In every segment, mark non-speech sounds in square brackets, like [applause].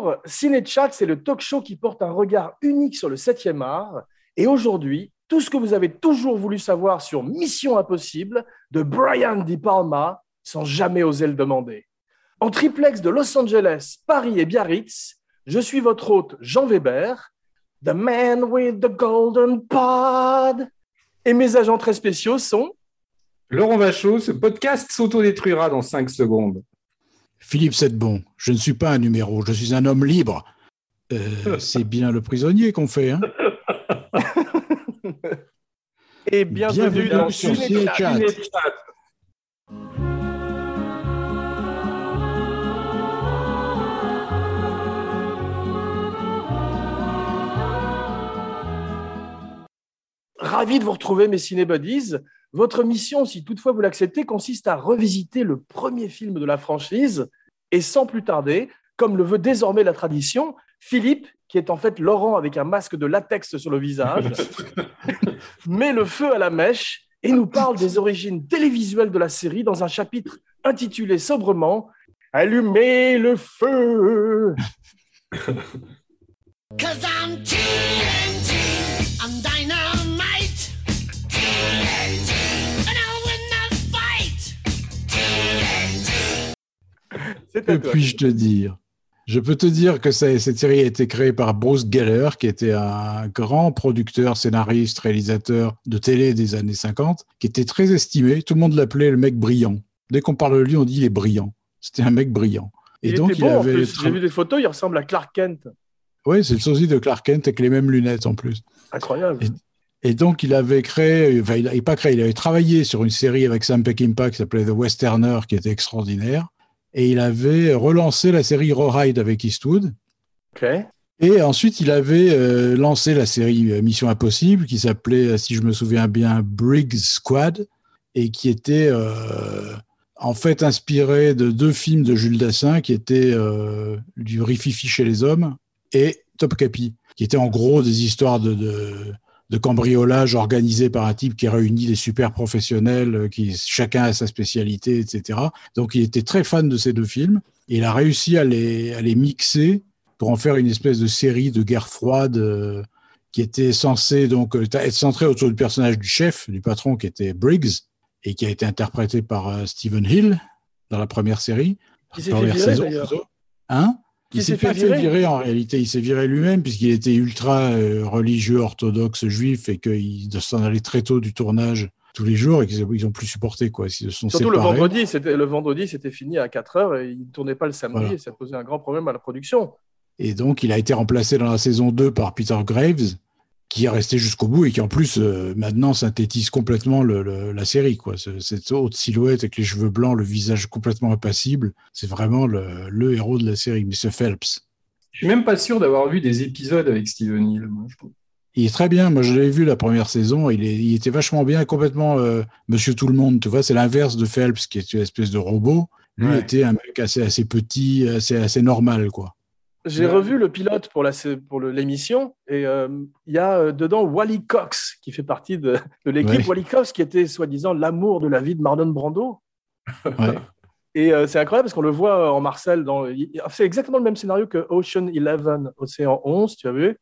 Bonjour, Ciné-Chat, c'est le talk show qui porte un regard unique sur le 7e art. Et aujourd'hui, tout ce que vous avez toujours voulu savoir sur Mission Impossible de Brian Di Palma sans jamais oser le demander. En triplex de Los Angeles, Paris et Biarritz, je suis votre hôte Jean Weber, The Man with the Golden Pod. Et mes agents très spéciaux sont Laurent Vachaud, ce podcast s'autodétruira dans 5 secondes. Philippe Sedbon, je ne suis pas un numéro, je suis un homme libre. Euh, [laughs] c'est bien le prisonnier qu'on fait, hein [laughs] Et bienvenue, Bienvenue dans dans Ciné Ciné Chat. Chat. Ciné-Chat. Ravi de vous retrouver, mes cinébuddies. Votre mission, si toutefois vous l'acceptez, consiste à revisiter le premier film de la franchise. Et sans plus tarder, comme le veut désormais la tradition, Philippe, qui est en fait Laurent avec un masque de latex sur le visage, [laughs] met le feu à la mèche et nous parle des origines télévisuelles de la série dans un chapitre intitulé sobrement Allumez le feu. Que puis-je te dire? Je peux te dire que ça- cette série a été créée par Bruce Geller, qui était un grand producteur, scénariste, réalisateur de télé des années 50, qui était très estimé. Tout le monde l'appelait le mec brillant. Dès qu'on parle de lui, on dit il est brillant. C'était un mec brillant. Et il donc, était il en avait. plus. tra- J'ai vu des photos, il ressemble à Clark Kent. Oui, c'est le sosie de Clark Kent avec les mêmes lunettes en plus. Incroyable. Et donc, il avait créé, enfin, il n'avait pas créé, il avait travaillé sur une série avec Sam Peckinpah qui s'appelait The Westerner, qui était extraordinaire. Et il avait relancé la série Rawhide avec Eastwood. Et ensuite, il avait euh, lancé la série euh, Mission Impossible, qui s'appelait, euh, si je me souviens bien, Briggs Squad, et qui était euh, en fait inspiré de deux films de Jules Dassin, qui étaient euh, du Rififi chez les hommes et Top Capi, qui étaient en gros des histoires de, de, de cambriolage organisé par un type qui réunit des super professionnels, euh, qui chacun a sa spécialité, etc. Donc, il était très fan de ces deux films, et il a réussi à les, à les mixer pour en faire une espèce de série de guerre froide euh, qui était censée donc euh, être centrée autour du personnage du chef, du patron qui était Briggs et qui a été interprété par euh, Stephen Hill dans la première série. Qui s'est fait virer. Hein? Il s'est s'est fait pas fait virer virer en réalité. Il s'est viré lui-même puisqu'il était ultra euh, religieux, orthodoxe, juif et qu'il s'en allait très tôt du tournage tous les jours et qu'ils ils ont plus supporté quoi. Ils se sont Surtout le vendredi, c'était le vendredi, c'était fini à 4 heures et il ne tournait pas le samedi Voilà. et ça posait un grand problème à la production. Et donc, il a été remplacé dans la saison 2 par Peter Graves, qui est resté jusqu'au bout et qui, en plus, euh, maintenant synthétise complètement le- le- la série. Quoi. Ce- Cette haute silhouette avec les cheveux blancs, le visage complètement impassible, c'est vraiment le, le héros de la série, Mr. Phelps. Je suis même pas sûr d'avoir vu des épisodes avec Steven Hill. moi, je trouve. Il est très bien. Moi, je l'avais vu la première saison. Il, est, il était vachement bien, complètement euh, Monsieur Tout le Monde. Tu vois, c'est l'inverse de Phelps, qui est une espèce de robot. Lui Ouais. était un mec assez, assez petit, assez, assez normal, quoi. J'ai Ouais. revu le pilote pour la pour l'émission et euh, il y a euh, dedans Wally Cox qui fait partie de, de l'équipe. Ouais. Wally Cox qui était soi-disant l'amour de la vie de Marlon Brando. Ouais. [laughs] Et euh, c'est incroyable parce qu'on le voit en Marcel. Dans... C'est exactement le même scénario que Ocean 11, Océan 11, tu as vu?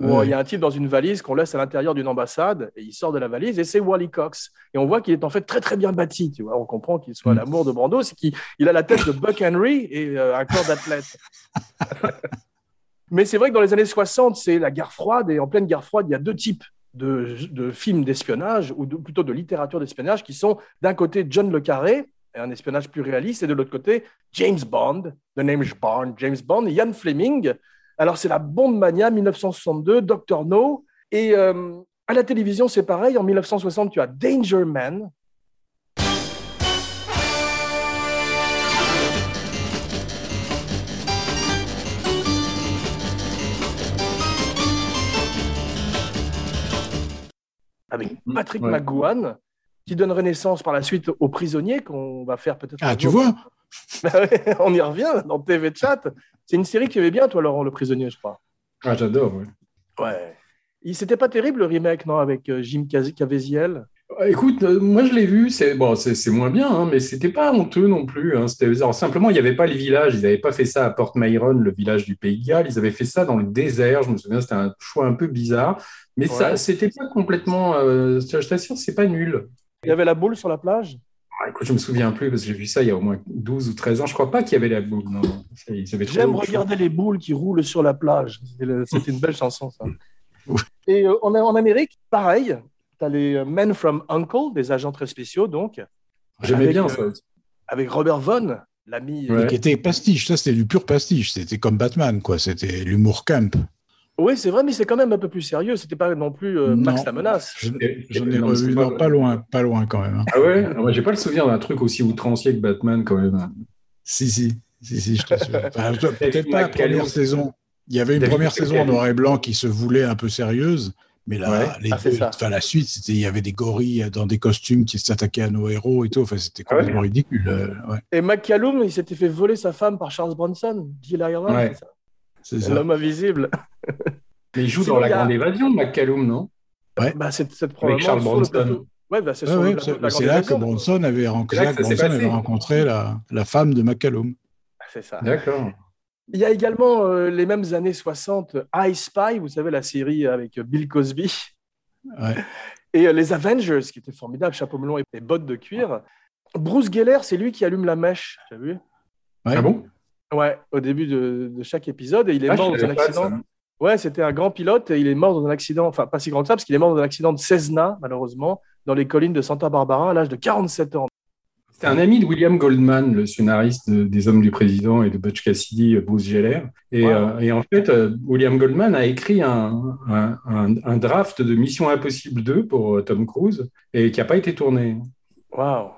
Où Ouais. il y a un type dans une valise qu'on laisse à l'intérieur d'une ambassade et il sort de la valise et c'est Wally Cox. Et on voit qu'il est en fait très très bien bâti. Tu vois, on comprend qu'il soit Mm. l'amour de Brando, c'est qu'il il a la tête de Buck Henry et euh, un corps d'athlète. [laughs] Mais c'est vrai que dans les années 60, c'est la guerre froide et en pleine guerre froide, il y a deux types de, de films d'espionnage ou de- plutôt de littérature d'espionnage qui sont d'un côté John le Carré, un espionnage plus réaliste, et de l'autre côté James Bond, The Name is Bond, James Bond, Ian Fleming. Alors c'est la Bond Mania 1962, Dr No, et euh, à la télévision c'est pareil. En 1960, tu as Danger Man. Avec Patrick Ouais. McGowan, qui donne renaissance par la suite aux prisonniers qu'on va faire peut-être. Ah, tu jour. vois [laughs] Bah ouais, on y revient dans TV Chat. C'est une série que tu aimais bien, toi, Laurent, Le Prisonnier, je crois. Ah, j'adore. ouais. Ouais. C'était pas terrible le remake, non, avec euh, Jim Caviezel? Écoute, euh, moi je l'ai vu, c'est bon, c'est moins bien, hein, mais c'était pas honteux non plus. hein. Alors, simplement, il n'y avait pas le village, ils n'avaient pas fait ça à Port Myron, le village du Pays de Galles, ils avaient fait ça dans le désert. Je me souviens, c'était un choix un peu bizarre, mais ça, c'était pas complètement. euh, je t'assure, c'est pas nul. Il y avait la boule sur la plage? Ah, écoute, je me souviens plus parce que j'ai vu ça il y a au moins 12 ou 13 ans. Je crois pas qu'il y avait la boule. Non, J'aime regarder les boules qui roulent sur la plage. C'était une belle chanson, ça. [laughs] Et euh, en, en Amérique, pareil, tu as les euh, Men from Uncle, des agents très spéciaux, donc, J'aimais bien euh, ça aussi. avec Robert Vaughn, l'ami. Ouais. Qui était pastiche. Ça, c'était du pur pastiche. C'était comme Batman, quoi. C'était l'humour camp. Oui, c'est vrai, mais c'est quand même un peu plus sérieux. C'était pas non plus euh, Max Non. la menace. Je- Et- J'en et- ai non, mais revu, non, pas loin, pas loin quand même. hein. Ah ouais? Ah, Moi, j'ai pas le souvenir d'un truc aussi outrancier que Batman quand même. Si, si, si, si, je t'assure. [laughs] Enfin, Peut-être pas la première saison. Il y avait une première saison en noir et blanc qui se voulait un peu sérieuse, mais là, Ouais. les Ah, deux- enfin, la suite, c'était il y avait des gorilles dans des costumes qui s'attaquaient à nos héros et tout. Enfin, c'était Ah ouais? complètement ridicule. euh, ouais, Et McCallum, il s'était fait voler sa femme par Charles Bronson. Jill Ireland, Ouais. c'est ça? C'est ça. L'homme invisible. [laughs] Mais il joue Sinon, dans La il y a- Grande Évasion, McCallum, non? Bah, c'est c'est probablement Charles Bronson. Ouais, bah, c'est Ouais, ouais, plateau c'est de là que. Bronson avait, là que Bronson rencontré la, la femme de McCallum. C'est ça. D'accord. Il y a également euh, les mêmes années 60, I Spy, vous savez, la série avec Bill Cosby, Ouais. [laughs] et euh, les Avengers, qui étaient formidables, chapeau melon et et bottes de cuir. Bruce Geller, c'est lui qui allume la mèche, tu as vu? Ouais. Ah bon? Ouais, au début de, de chaque épisode, et il est Ah, mort dans un accident. ça. Ouais, c'était un grand pilote, et il est mort dans un accident, enfin pas si grand que ça, parce qu'il est mort dans un accident de Cessna, malheureusement, dans les collines de Santa Barbara, à l'âge de 47 ans. C'était un ami de William Goldman, le scénariste de- des Hommes du Président et de Butch Cassidy, Bruce Geller. Et, Wow. euh, et en fait, euh, William Goldman a écrit un, un- un- un draft de Mission Impossible 2 pour euh, Tom Cruise et qui n'a pas été tourné. Waouh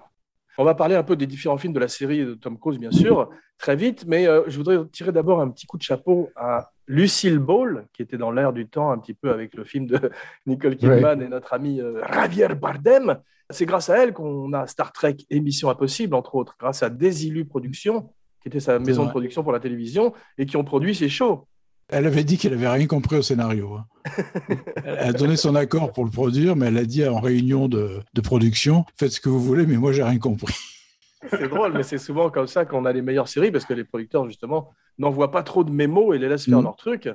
On va parler un peu des différents films de la série de Tom Cruise, bien sûr, très vite, mais euh, je voudrais tirer d'abord un petit coup de chapeau à Lucille Ball, qui était dans l'air du temps un petit peu avec le film de [laughs] Nicole Kidman et notre ami euh, Javier Bardem. C'est grâce à elle qu'on a Star Trek et Mission Impossible, entre autres, grâce à Desilu Productions, qui était sa maison de production pour la télévision, et qui ont produit ces shows. Elle avait dit qu'elle avait rien compris au scénario. hein. elle a donné son accord pour le produire, mais elle a dit en réunion de, de production Faites ce que vous voulez, mais moi, j'ai rien compris. C'est drôle, mais c'est souvent comme ça qu'on a les meilleures séries parce que les producteurs, justement, n'envoient pas trop de mémos et les laissent faire Mhm. leur truc.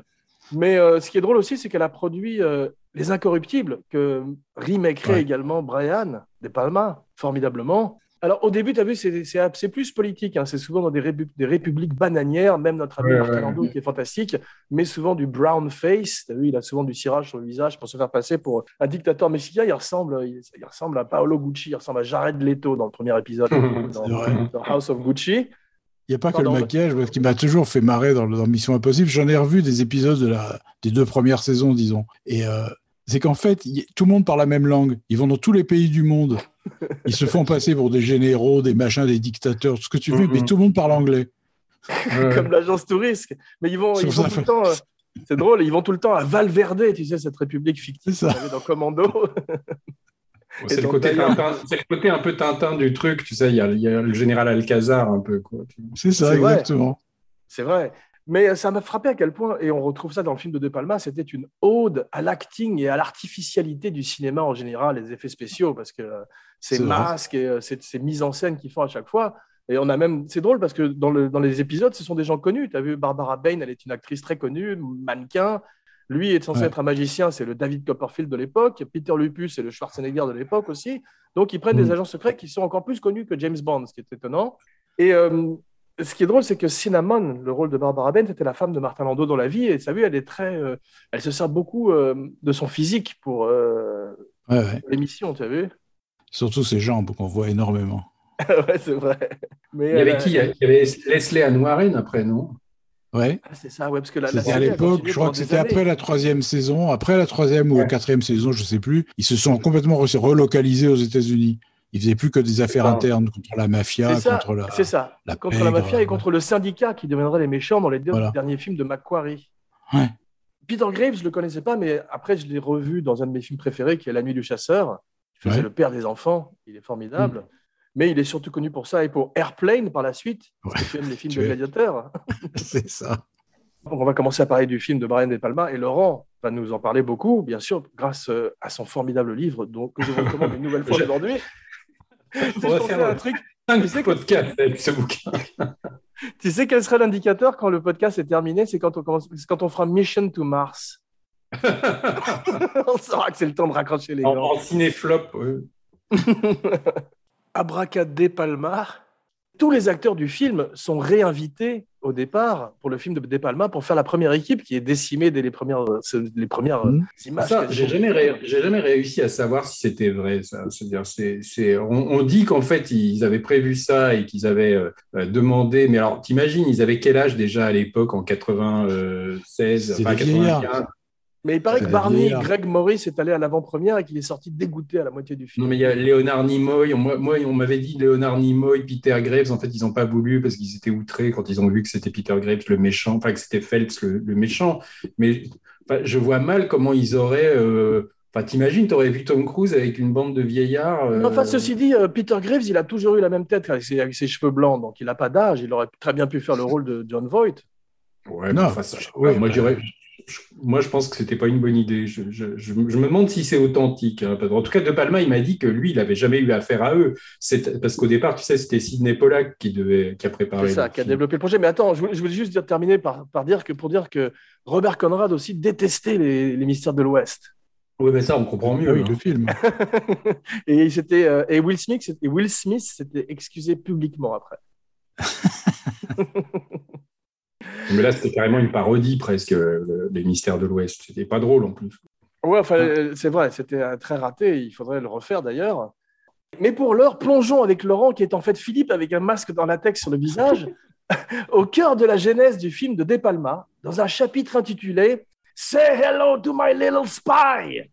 Mais euh, ce qui est drôle aussi, c'est qu'elle a produit euh, Les Incorruptibles, que remakerait Ouais. également Brian De Palma, formidablement. Alors, au début, tu as vu, c'est- plus politique. hein. C'est souvent dans des, répu- des républiques bananières, même notre ami Ouais, Martin ouais. Qui est fantastique, mais souvent du brown face. Tu as vu, il a souvent du cirage sur le visage pour se faire passer pour un dictateur mexicain. Il ressemble, il, il ressemble à Paolo Gucci, il ressemble à Jared Leto dans le premier épisode [laughs] dans, dans House of Gucci. Il n'y a pas que le maquillage, parce qu'il m'a toujours fait marrer dans, dans Mission Impossible. J'en ai revu des épisodes de la, des deux premières saisons, disons. Et euh, c'est qu'en fait, tout le monde parle la même langue. Ils vont dans tous les pays du monde. Ils se font passer pour des généraux, des machins, des dictateurs, tout ce que tu veux, Mhm. mais tout le monde parle anglais. Comme l'agence touriste. Mais ils vont, ils tout le temps. euh, c'est drôle, ils vont tout le temps à Valverde, tu sais, cette république fictive C'est ça. dans Commando. C'est le, côté le un peu Tintin du truc, tu sais, il y y a le général Alcazar un peu. Quoi. C'est ça, exactement. C'est vrai. Mais ça m'a frappé à quel point, et on retrouve ça dans le film de De Palma, c'était une ode à l'acting et à l'artificialité du cinéma en général, les effets spéciaux, parce que euh, ces masques et euh, ces, ces mises en scène qu'ils font à chaque fois. Et on a même, c'est drôle parce que dans, le, dans les épisodes, ce sont des gens connus. Tu as vu Barbara Bain, elle est une actrice très connue, mannequin. Lui est censé Ouais. être un magicien, c'est le David Copperfield de l'époque. Peter Lupus, c'est le Schwarzenegger de l'époque aussi. Donc ils prennent Mm. des agents secrets qui sont encore plus connus que James Bond, ce qui est étonnant. Et euh, ce qui est drôle, c'est que Cinnamon, le rôle de Barbara Bent, était la femme de Martin Landau dans la vie. Et tu as vu, elle est très, euh, elle se sert beaucoup euh, de son physique pour euh, Ouais, ouais. l'émission, tu as vu? Surtout ses jambes qu'on voit énormément. [laughs] Ouais, c'est vrai. Mais Il y avait qui? Il y avait Leslie Ann Warren après, non? Ouais. Ah, c'est ça, ouais, parce que la, la C'était à l'époque, je crois que c'était après la troisième saison, après la troisième ou Ouais. la quatrième saison, je sais plus. Ils se sont complètement re- relocalisés aux États-Unis. Ils faisaient plus que des affaires internes contre la mafia, ça, contre la. c'est ça. la contre la mafia et ouais. contre le syndicat qui deviendrait les méchants dans les deux Voilà. derniers films de Macquarie. Ouais. Peter Graves, je le connaissais pas, mais après, je l'ai revu dans un de mes films préférés, qui est La Nuit du Chasseur. Il faisait Ouais. le père des enfants. Il est formidable. Mais il est surtout connu pour ça et pour Airplane par la suite. Parce que [laughs] tu aimes les films de gladiateurs. [laughs] c'est ça. Donc, on va commencer à parler du film de Brian De Palma. Et Laurent va nous en parler beaucoup, bien sûr, grâce euh, à son formidable livre donc, que je vous recommande une nouvelle [laughs] fois aujourd'hui. Je pensais à un truc. Tu sais que- podcasts avec ce bouquin. [laughs] Tu sais quel serait l'indicateur quand le podcast est terminé? C'est quand on commence, quand on fera Mission to Mars. [laughs] on saura que c'est le temps de raccrocher les en, gants. en cinéflop. ouais. [laughs] Abracad De Palma. Tous les acteurs du film sont réinvités au départ pour le film de De Palma pour faire la première équipe qui est décimée dès les premières, les premières Mhm. euh, images. Ça, j'ai jamais, ré- j'ai jamais réussi à savoir si c'était vrai. Ça. C'est-à-dire, c'est, c'est, on, on dit qu'en fait, ils avaient prévu ça et qu'ils avaient euh, euh, demandé. Mais alors, t'imagines, ils avaient quel âge déjà à l'époque, en 96, C'est enfin des vieillards. 95 Mais il paraît que Barney. Greg Morris est allé à l'avant-première et qu'il est sorti dégoûté à la moitié du film. Non, mais il y a Léonard Nimoy. Moi, moi, on m'avait dit Léonard Nimoy, Peter Graves. En fait, ils n'ont pas voulu parce qu'ils étaient outrés quand ils ont vu que c'était Peter Graves le méchant, enfin que c'était Phelps le, le méchant. Mais enfin, je vois mal comment ils auraient. euh, Enfin, t'imagines, t'aurais vu Tom Cruise avec une bande de vieillards. euh, Enfin, ceci dit, euh, Peter Graves, il a toujours eu la même tête avec ses, avec ses cheveux blancs, donc il n'a pas d'âge. Il aurait très bien pu faire le rôle de John Voight. Ouais, Non, enfin, ça, ouais, moi, bah- je moi, je pense que c'était pas une bonne idée. Je, je- je- je me demande si c'est authentique. hein. En tout cas, De Palma, il m'a dit que lui, il n'avait jamais eu affaire à eux. C'est- Parce qu'au départ, tu sais, c'était Sidney Pollack qui, devait, qui a préparé. C'est ça, qui a développé le projet. Mais attends, je voulais, je voulais juste dire, terminer par, par dire que pour dire que Robert Conrad aussi détestait les, les mystères de l'Ouest. Oui, mais ça, on comprend mieux. Ah oui, hein. le film. [laughs] et il s'était, euh, et Will Smith, et Will Smith s'était excusé publiquement après. [laughs] Mais là, c'était carrément une parodie presque, euh, les mystères de l'Ouest. C'était pas drôle en plus. Ouais, enfin, euh, c'est vrai, c'était très raté. Il faudrait le refaire d'ailleurs. Mais pour l'heure, plongeons avec Laurent, qui est en fait Philippe avec un masque dans latex sur le visage, [laughs] au cœur de la genèse du film de De Palma, dans un chapitre intitulé Say hello to my little spy.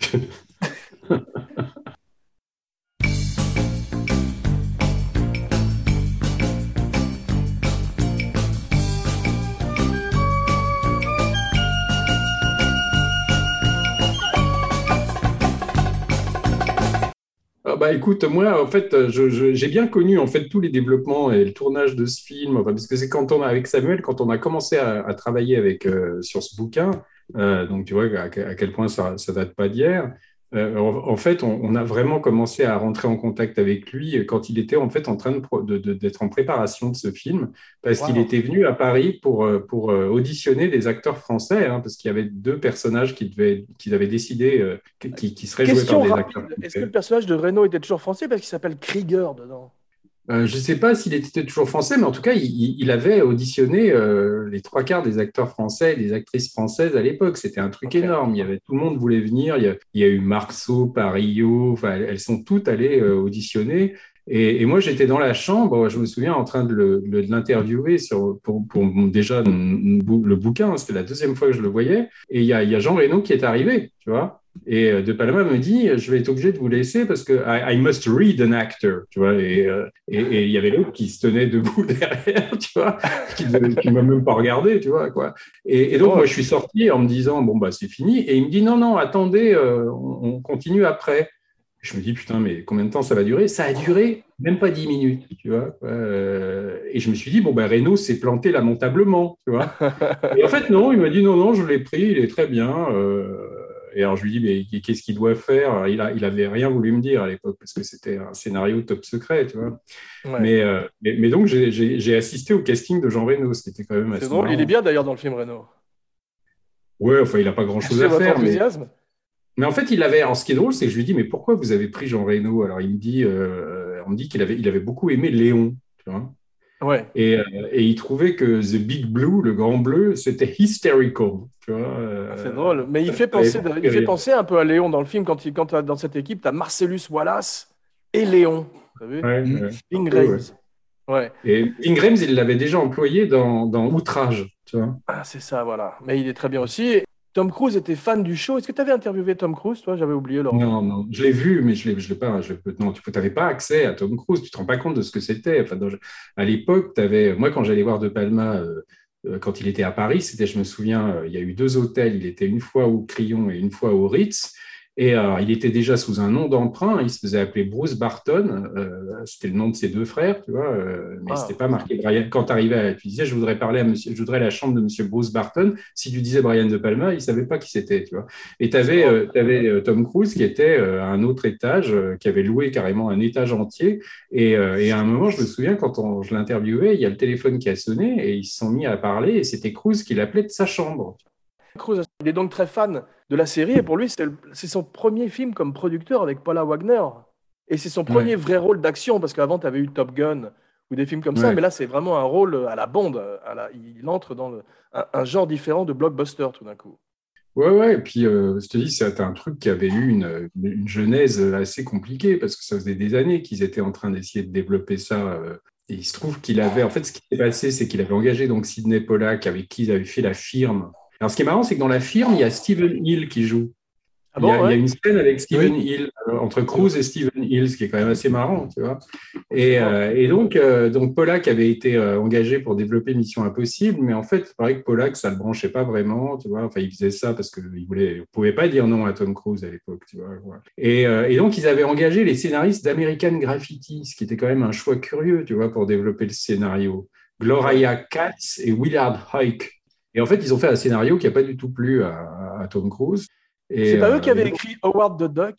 [laughs] Ah bah écoute, moi en fait, je- j'ai bien connu en fait tous les développements et le tournage de ce film, enfin, parce que c'est quand on a avec Samuel, quand on a commencé à, travailler avec euh, sur ce bouquin, euh, donc tu vois à, à quel point ça, ça date pas d'hier. Euh, en, fait, on, on a vraiment commencé à rentrer en contact avec lui quand il était en fait en train de pro- de- de- d'être en préparation de ce film, parce Wow. qu'il était venu à Paris pour euh, pour euh, auditionner des acteurs français, hein, parce qu'il y avait deux personnages qui devaient qu'ils avaient décidé euh, qui, qui seraient joués par des rapide. acteurs Est-ce que le personnage de Reno était toujours français? Parce qu'il s'appelle Krieger dedans Euh, je ne sais pas s'il était toujours français, mais en tout cas, il, avait auditionné euh, les trois quarts des acteurs français et des actrices françaises à l'époque. C'était un truc énorme. Il y avait tout le monde voulait venir. Il y a, il y a eu Marceau, Parillo. Enfin, elles, sont toutes allées euh, auditionner. Et, et moi, j'étais dans la chambre. Je me souviens en train de l'interviewer sur pour, déjà le bouquin. C'était la deuxième fois que je le voyais. Et il y a, il y a Jean Reno qui est arrivé, tu vois. Et euh, De Palma me dit, je vais être obligé de vous laisser parce que I, I must read an actor, tu vois. Et euh, et et il y avait l'autre qui se tenait debout [laughs] derrière, tu vois, qui ne m'a même pas regardé, tu vois, quoi. Et, et donc, Oh. moi, je suis sorti en me disant, bon, bah, c'est fini. Et il me dit, non, non, attendez, euh, on, on continue après. Je me dis, putain, mais combien de temps ça va durer? Ça a duré même pas dix minutes, tu vois. Euh, et je me suis dit, bon, bah, Renault s'est planté lamentablement, tu vois. [laughs] Et en fait, non, il m'a dit, non, non, je l'ai pris, il est très bien. euh, et alors, je lui dis, mais qu'est-ce qu'il doit faire? Il, a, il avait rien voulu me dire à l'époque parce que c'était un scénario top secret, tu vois. Ouais. Mais, euh, mais, mais donc, j'ai- assisté au casting de Jean Reno, ce qui était quand même assez C'est drôle, il est bien d'ailleurs dans le film Reno. Ouais, enfin, il n'a pas grand-chose à votre faire. Mais, en fait, il avait. Alors, ce qui est drôle, c'est que je lui dis, mais pourquoi vous avez pris Jean Reno? Alors, il me dit, euh, on me dit qu'il avait, il avait beaucoup aimé Léon, tu vois. Ouais. Et, euh, et il trouvait que The Big Blue, le grand bleu, c'était hysterical, euh, Ah, C'est drôle, mais il fait, penser, il fait rire. penser un peu à Léon dans le film quand, il, quand dans cette équipe, tu as Marcellus Wallace et Léon. Ouais, Mm. Ouais, Graves. Ouais. Et Ingrams, il l'avait déjà employé dans, dans Outrage, tu vois. Ah, c'est ça, voilà. Mais il est très bien aussi. Tom Cruise était fan du show. Est-ce que tu avais interviewé Tom Cruise, toi? J'avais oublié. Non, non, je l'ai vu, mais je l'ai, pas. Je, non, tu n'avais pas accès à Tom Cruise. Tu te rends pas compte de ce que c'était. À l'époque, t'avais, moi, quand j'allais voir De Palma, euh, euh, quand il était à Paris, c'était, je me souviens, euh, il y a eu deux hôtels. Il était une fois au Crillon et une fois au Ritz. Et alors, il était déjà sous un nom d'emprunt. Il se faisait appeler Bruce Barton. Euh, c'était le nom de ses deux frères, tu vois. euh, mais Ah. c'était pas marqué Brian. Quand tu arrivais, tu disais, je voudrais parler à monsieur, je voudrais la chambre de monsieur Bruce Barton. Si tu disais Brian De Palma, il savait pas qui c'était, tu vois. Et tu avais, Tom Cruise qui était euh, à un autre étage, euh, qui avait loué carrément un étage entier. Et, euh, et à un moment, je me souviens, quand on- je l'interviewais, il y a le téléphone qui a sonné et ils se sont mis à parler. Et c'était Cruise qui l'appelait de sa chambre. Cruise, il est donc très fan de la série et pour lui, c'est son premier film comme producteur avec Paula Wagner. Et c'est son premier vrai rôle d'action parce qu'avant, tu avais eu Top Gun ou des films comme ça, mais là, c'est vraiment un rôle à la bande. à la- il entre dans le- un, un genre différent de blockbuster tout d'un coup. Ouais, ouais, et puis euh, je te dis, c'est un truc qui avait eu une, une genèse assez compliquée parce que ça faisait des années qu'ils étaient en train d'essayer de développer ça. euh, et il se trouve qu'il avait, en fait, ce qui s'est passé, c'est qu'il avait engagé donc Sidney Pollack avec qui il avait fait la firme. Alors, ce qui est marrant, c'est que dans la firme, il y a Steven Hill qui joue. Ah il, y a, bon, il y a ouais une scène avec Steven Hill, euh, entre Cruise et Steven Hill, ce qui est quand même assez marrant, tu vois. Et, euh, et donc, euh, donc, Pollack avait été euh, engagé pour développer Mission Impossible, mais en fait, il paraît que Pollack, ça ne le branchait pas vraiment, tu vois. Enfin, il faisait ça parce qu'il ne pouvait pas dire non à Tom Cruise à l'époque, tu vois. Et, euh, et donc, ils avaient engagé les scénaristes d'American Graffiti, ce qui était quand même un choix curieux, tu vois, pour développer le scénario. Gloria Katz et Willard Huyck. Et en fait, ils ont fait un scénario qui n'a pas du tout plu à, à Tom Cruise. C'est pas euh, eux qui avaient et- écrit Howard the Duck?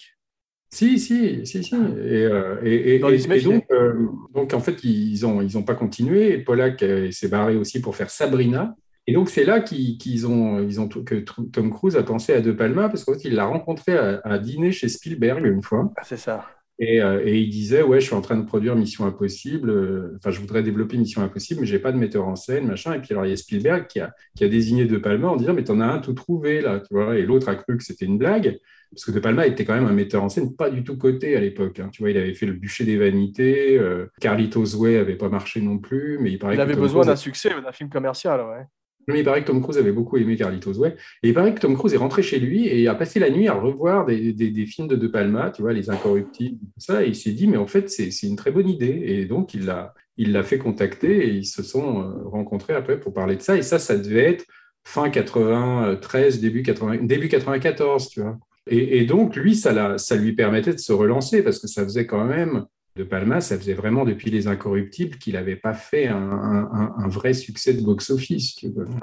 Si, si, si, si. Et, euh, et, et- et- donc, euh, donc, en fait, ils n'ont ils ont pas continué. Et Pollack euh, s'est barré aussi pour faire Sabrina. Et donc, c'est là qu'ils ont, ils ont, que Tom Cruise a pensé à De Palma, parce qu'en fait, il l'a rencontré à, à dîner chez Spielberg une fois. Ah, C'est ça. Et, euh, et il disait, ouais, je suis en train de produire Mission Impossible. euh, Enfin, je voudrais développer Mission Impossible, mais j'ai pas de metteur en scène, machin. Et puis alors, il y a Spielberg qui a, qui a désigné De Palma en disant, mais t'en as un tout trouvé là, tu vois. Et l'autre a cru que c'était une blague, parce que De Palma était quand même un metteur en scène pas du tout coté à l'époque. hein. Tu vois, il avait fait Le Bûcher des Vanités. Euh, Carlitos Way avait pas marché non plus, mais il paraît Il que avait besoin d'un succès, d'un film commercial, ouais. Mais il paraît que Tom Cruise avait beaucoup aimé Carlitos Way. Et il paraît que Tom Cruise est rentré chez lui et a passé la nuit à revoir des, films de De Palma, tu vois, Les Incorruptibles, ça. Et il s'est dit, mais en fait, c'est une très bonne idée. Et donc, il l'a il fait contacter et ils se sont euh, rencontrés après pour parler de ça. Et ça, ça devait être fin 93, début, 80, début 94, tu vois. Et, donc, lui, ça, ça lui permettait de se relancer parce que ça faisait quand même de Palma, ça faisait vraiment depuis Les Incorruptibles qu'il n'avait pas fait un, un- un vrai succès de box-office.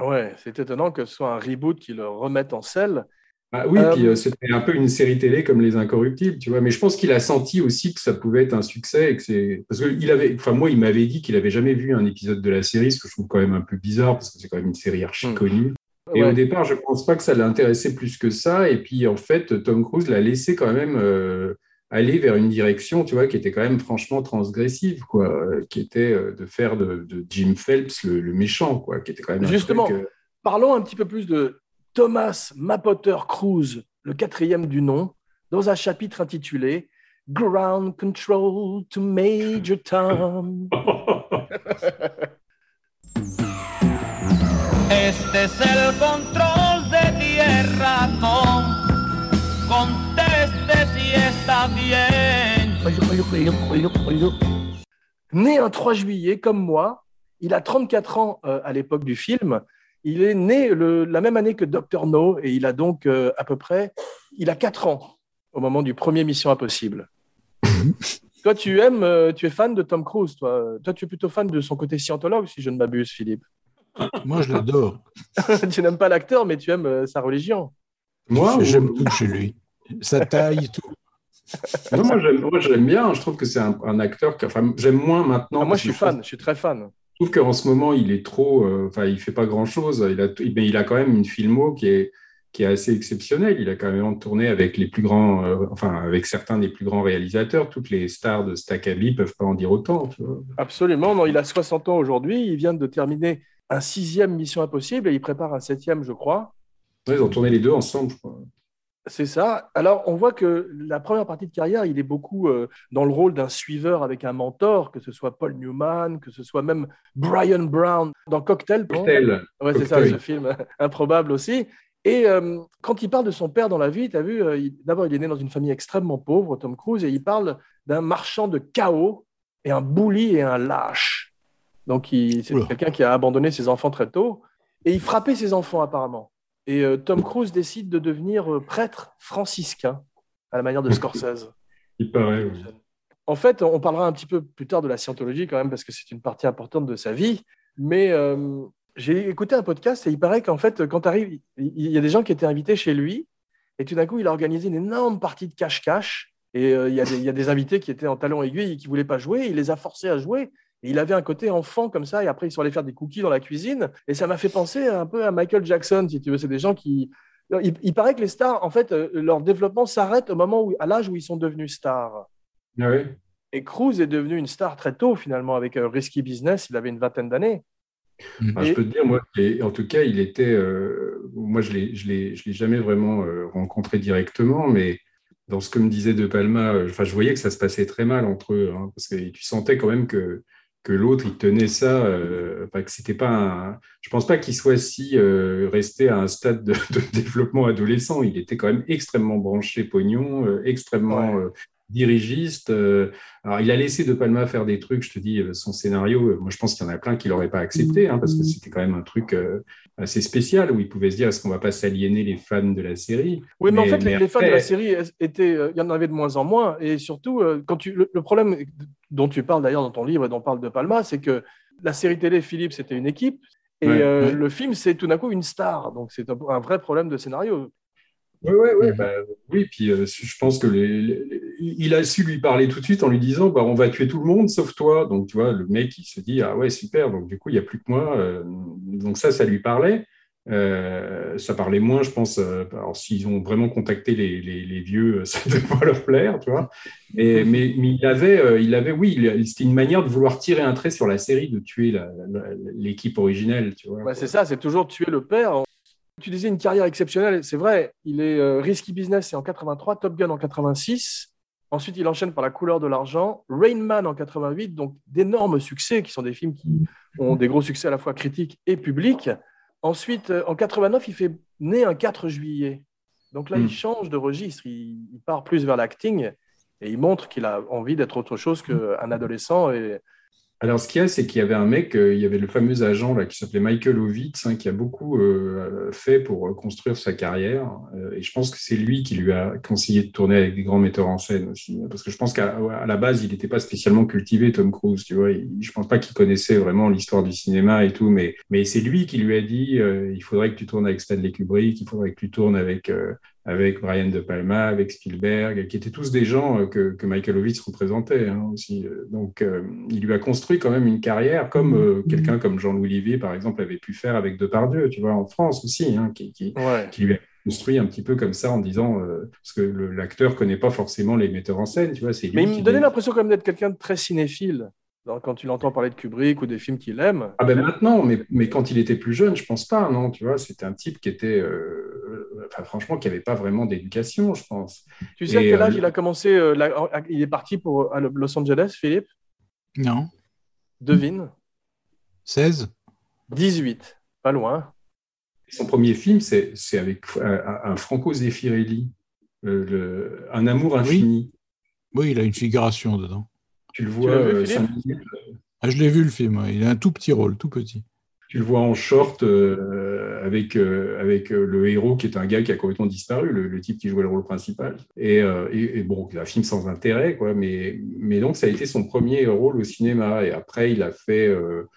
Ouais, c'est étonnant que ce soit un reboot qui le remette en selle. Ah oui, Euh, puis euh, c'était un peu une série télé comme Les Incorruptibles, tu vois. Mais je pense qu'il a senti aussi que ça pouvait être un succès et que c'est parce que il avait, enfin moi, il m'avait dit qu'il avait jamais vu un épisode de la série, ce que je trouve quand même un peu bizarre parce que c'est quand même une série archi Hmm. connue. Et Ouais. au départ, je pense pas que ça l'intéressait plus que ça. Et puis en fait, Tom Cruise l'a laissé quand même euh, aller vers une direction, tu vois, qui était quand même franchement transgressive, quoi, euh, qui était euh, de faire de, de Jim Phelps le, le méchant, quoi, qui était quand même un Justement. truc, euh, Parlons un petit peu plus de Thomas Mapotter Cruise, le quatrième du nom, dans un chapitre intitulé Ground Control to Major Tom. [laughs] Este es el control de tierra, Tom. Né un 3 juillet, comme moi, il a 34 ans euh, à l'époque du film. Il est né le- la même année que Dr. No et il a donc euh, à peu près, il a 4 ans au moment du premier Mission Impossible. [laughs] toi, tu aimes, euh, tu es fan de Tom Cruise, toi. Toi, tu es plutôt fan de son côté scientologue, si je ne m'abuse, Philippe. [laughs] Moi, je l'adore. [laughs] tu n'aimes pas l'acteur, mais tu aimes euh, sa religion. moi, J'aime ou- tout chez lui. Sa taille, tout. Non, moi, j'aime, moi, j'aime bien. Je trouve que c'est un, un acteur que, enfin, j'aime moins maintenant. Ah, moi, je suis fan, je suis très fan. Je trouve qu'en ce moment, il est trop, euh, enfin, il fait pas grand chose. Il a, mais il a quand même une filmo qui est, qui est assez exceptionnelle. Il a quand même tourné avec les plus grands, euh, enfin, avec certains des plus grands réalisateurs. Toutes les stars de Staccabi peuvent pas en dire autant. tu vois. Absolument. Non, il a 60 ans aujourd'hui. Il vient de terminer un sixième Mission Impossible et il prépare un septième, je crois. Ouais, Ils ont tourné les deux ensemble, je crois. C'est ça. Alors, on voit que la première partie de carrière, il est beaucoup euh, dans le rôle d'un suiveur avec un mentor, que ce soit Paul Newman, que ce soit même Brian Brown dans Cocktail. Cocktail. Ouais, c'est ça, ce film [laughs] improbable aussi. Et euh, quand il parle de son père dans la vie, tu as vu, euh, d'abord, il est né dans une famille extrêmement pauvre, Tom Cruise, et il parle d'un marchand de chaos et un bully et un lâche. Donc, c'est quelqu'un qui a abandonné ses enfants très tôt. Et il frappait ses enfants, apparemment. Et euh, Tom Cruise décide de devenir euh, prêtre franciscain. à la manière de Scorsese. Il paraît. oui. En fait, on parlera un petit peu plus tard de la scientologie quand même, parce que c'est une partie importante de sa vie. Mais euh, j'ai écouté un podcast et il paraît qu'en fait, quand tu arrives, il y a des gens qui étaient invités chez lui. Et tout d'un coup, il a organisé une énorme partie de cache-cache. Et euh, il y, a des- il y a des invités qui étaient en talons aiguilles et qui ne voulaient pas jouer. Il les a forcés à jouer. Et il avait un côté enfant comme ça. Et après, ils sont allés faire des cookies dans la cuisine. Et ça m'a fait penser un peu à Michael Jackson, si tu veux. C'est des gens qui. Il, il paraît que les stars, en fait, euh, leur développement s'arrête au moment où, à l'âge où ils sont devenus stars. Ah oui. Et Cruz est devenu une star très tôt, finalement, avec euh, Risky Business. Il avait une vingtaine d'années. Enfin, Et- je peux te dire, moi, en tout cas, il était. euh, moi, je je l'ai, jamais vraiment euh, rencontré directement, mais dans ce que me disait De Palma, euh, je voyais que ça se passait très mal entre eux, hein, parce que tu sentais quand même que que l'autre, il tenait ça, euh, que c'était pas un. Je pense pas qu'il soit si euh, resté à un stade de, [laughs] de développement adolescent. Il était quand même extrêmement branché pognon, euh, extrêmement Ouais. Dirigiste. euh, alors, il a laissé De Palma faire des trucs, je te dis, euh, son scénario, euh, moi je pense qu'il y en a plein qui l'auraient pas accepté, hein, parce que c'était quand même un truc assez spécial où il pouvait se dire, est-ce qu'on va pas s'aliéner les fans de la série? Oui, mais, en fait, les, mais les fans de la série étaient, il y en avait de moins en moins. Et surtout, quand tu, le, le problème dont tu parles d'ailleurs dans ton livre et dont parle De Palma, c'est que la série télé, Philippe, c'était une équipe. Et Ouais, euh, ouais. le film, c'est tout d'un coup une star. Donc, c'est un, vrai problème de scénario. Oui, ouais, Mhm. bah, oui, puis euh, je pense que les- les- il a su lui parler tout de suite en lui disant bah, on va tuer tout le monde sauf toi. Donc, tu vois, le mec, il se dit ah ouais, super, donc du coup, il n'y a plus que moi. Euh, donc, ça, ça lui parlait. Euh, ça parlait moins, je pense. euh, alors, s'ils ont vraiment contacté les, les- vieux, [laughs] ça ne devait pas leur plaire, tu vois. Mais, mais il avait, il avait, oui, c'était une manière de vouloir tirer un trait sur la série, de tuer l'équipe originelle, tu vois. C'est ça, c'est toujours tuer le père. Tu disais une carrière exceptionnelle, c'est vrai. Il est Risky Business, c'est en 83, Top Gun en 86. Ensuite, il enchaîne par La couleur de l'argent, Rain Man en 88, donc d'énormes succès qui sont des films qui ont des gros succès à la fois critiques et publics. Ensuite, euh, en 89, il fait Né un 4 juillet. Donc là, Mm. il change de registre, il, il part plus vers l'acting et il montre qu'il a envie d'être autre chose qu'un adolescent. Et... Alors, ce qu'il y a, c'est qu'il y avait un mec, euh, il y avait le fameux agent là, qui s'appelait Michael Ovitz, hein, qui a beaucoup euh, fait pour euh, construire sa carrière. Euh, et je pense que c'est lui qui lui a conseillé de tourner avec des grands metteurs en scène aussi. Parce que je pense qu'à la base, il n'était pas spécialement cultivé, Tom Cruise. Tu vois, je pense pas qu'il connaissait vraiment l'histoire du cinéma et tout. Mais, mais c'est lui qui lui a dit euh, il faudrait que tu tournes avec Stanley Kubrick, il faudrait que tu tournes avec. euh, avec Brian De Palma, avec Spielberg, qui étaient tous des gens euh, que, que Michael Ovitz représentait hein, aussi. Donc, euh, il lui a construit quand même une carrière, comme euh, quelqu'un comme Jean-Louis Olivier, par exemple, avait pu faire avec Depardieu, tu vois, en France aussi, hein, qui, qui, Ouais. qui lui a construit un petit peu comme ça en disant, euh, parce que l'acteur connaît pas forcément les metteurs en scène, tu vois, c'est Mais il me donnait l'impression quand même d'être quelqu'un de très cinéphile. Quand tu l'entends parler de Kubrick ou des films qu'il aime. Ah ben maintenant, mais, mais quand il était plus jeune, je pense pas, non, tu vois, c'était un type qui était, euh, enfin franchement, qui avait pas vraiment d'éducation, je pense. Tu sais à quel âge euh, il a commencé euh, la- Il est parti pour à Los Angeles, Philippe? Non. Devine 16 18. Pas loin. Son premier film, c'est c'est avec euh, un Franco Zeffirelli, euh, le- Un amour infini. Oui, il a une figuration dedans. Tu le vois, vu, Philippe? Ah, je l'ai vu le film, il a un tout petit rôle, tout petit. Tu le vois en short euh, avec, euh, avec euh, le héros qui est un gars qui a complètement disparu, le, le type qui jouait le rôle principal. Et, euh, et, et bon, un film sans intérêt, quoi, mais, mais donc ça a été son premier rôle au cinéma. Et après, il a fait, euh,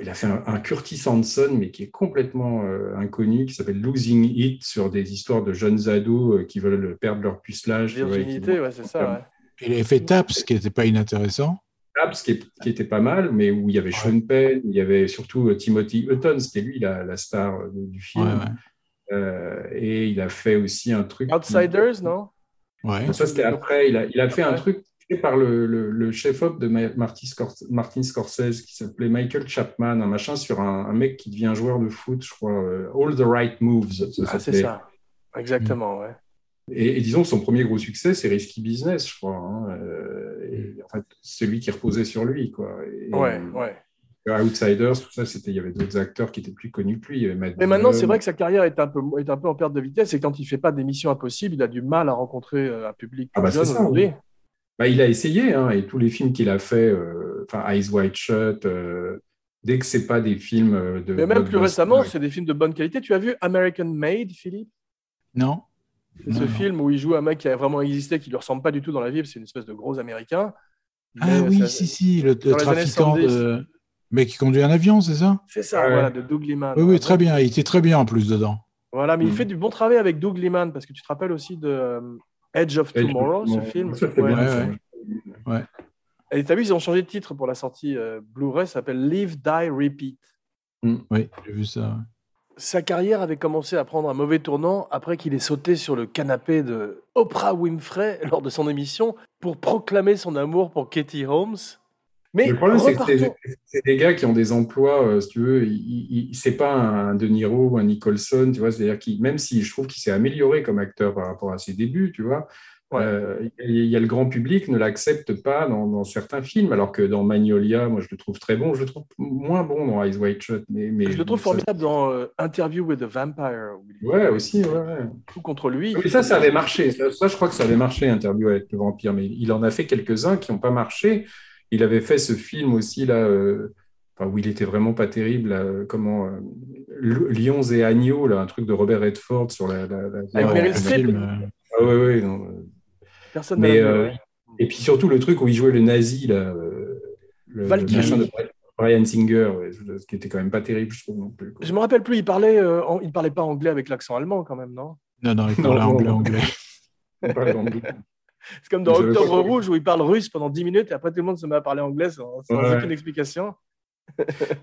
il a fait un, un Curtis Hanson, mais qui est complètement euh, inconnu, qui s'appelle Losing It, sur des histoires de jeunes ados euh, qui veulent perdre leur pucelage. Virginité, ouais, c'est ça. ouais. Il avait fait Taps, qui n'était pas inintéressant. Labs, qui, qui était pas mal, mais où il y avait Sean Penn, il y avait surtout euh, Timothy Hutton, c'était lui la, la star euh, du film. Ouais, ouais. Euh, et il a fait aussi un truc. Outsiders, non? Ouais. Ça, c'était après. Il a, il a fait un truc fait par le, le, le chef-op de Ma- Martin, Scors- Martin Scorsese qui s'appelait Michael Chapman, un machin sur un, un mec qui devient joueur de foot, je crois. All the Right Moves. ça Ah, c'est ça. Exactement, ouais. Et, et disons que son premier gros succès, c'est Risky Business, je crois. hein, euh, et en fait, celui qui reposait sur lui. Quoi. Et, Ouais, euh, ouais. Outsiders, tout ça, c'était, il y avait d'autres acteurs qui étaient plus connus que lui. Il y avait Matt Mais maintenant, c'est vrai que sa carrière est un peu, est un peu en perte de vitesse et quand il fait pas d'émissions impossibles, il a du mal à rencontrer euh, un public Ah plus bah, c'est jeune ça, aujourd'hui. Bah, il a essayé, hein, et tous les films qu'il a fait, euh, enfin Eyes Wide Shut, euh, dès que c'est pas des films de. Mais même plus récemment, c'est des films de bonne qualité. Tu as vu American Made, Philippe? Non C'est ce film où il joue un mec qui a vraiment existé, qui lui ressemble pas du tout dans la vie, parce que c'est une espèce de gros américain. Ah oui, ça- si, si, le, trafiquant 70. de... Mais qui conduit un avion, c'est ça? C'est ça, Ouais. voilà, de Doug Liman. Oui, oui, très bien. Il était très bien en plus dedans. Voilà, mais il Mm. fait du bon travail avec Doug Liman, parce que tu te rappelles aussi de euh, Edge of Edge of Tomorrow, ce film? Ouais. bien, Ouais, ouais. Et t'as vu, ils ont changé de titre pour la sortie euh, Blu-ray, ça s'appelle Live, Die, Repeat. Oui, j'ai vu ça. Sa carrière avait commencé à prendre un mauvais tournant après qu'il ait sauté sur le canapé de Oprah Winfrey [laughs] lors de son émission pour proclamer son amour pour Katie Holmes. Mais le problème, c'est que c'est- des gars qui ont des emplois, euh, si tu veux, c'est pas un De Niro ou un Nicholson, tu vois, c'est-à-dire qu'il, même si je trouve qu'il s'est amélioré comme acteur par rapport à ses débuts, tu vois, Ouais. euh, il y a le grand public ne l'accepte pas dans, dans certains films, alors que dans Magnolia, moi je le trouve très bon, je le trouve moins bon dans Eyes Wide Shut, mais, mais je le trouve ça- formidable dans euh, Interview with the Vampire. Ouais, aussi, ouais, tout contre lui. Oui, ça, ça avait marché. Ça, ça, je crois que ça avait marché, Interview avec le vampire. Mais il en a fait quelques-uns qui n'ont pas marché. Il avait fait ce film aussi, là, euh, enfin, où il était vraiment pas terrible. là, comment euh, Lions et agneaux, là, un truc de Robert Redford sur la. la, la- Avec Meryl Streep. Ah ouais, ouais, non. Personne Mais, n'a euh, Et puis surtout le truc où il jouait le nazi, là, euh, le, Valkyrie. machin de Brian Singer, ce qui était quand même pas terrible, je trouve non plus. quoi. Je me rappelle plus, il parlait, euh, en- il parlait pas anglais avec l'accent allemand quand même, non? Non, non, il parlait non, anglais, non. anglais. C'est comme dans Octobre. Rouge où il parle russe pendant 10 minutes et après tout le monde se met à parler anglais sans, sans Ouais. aucune explication.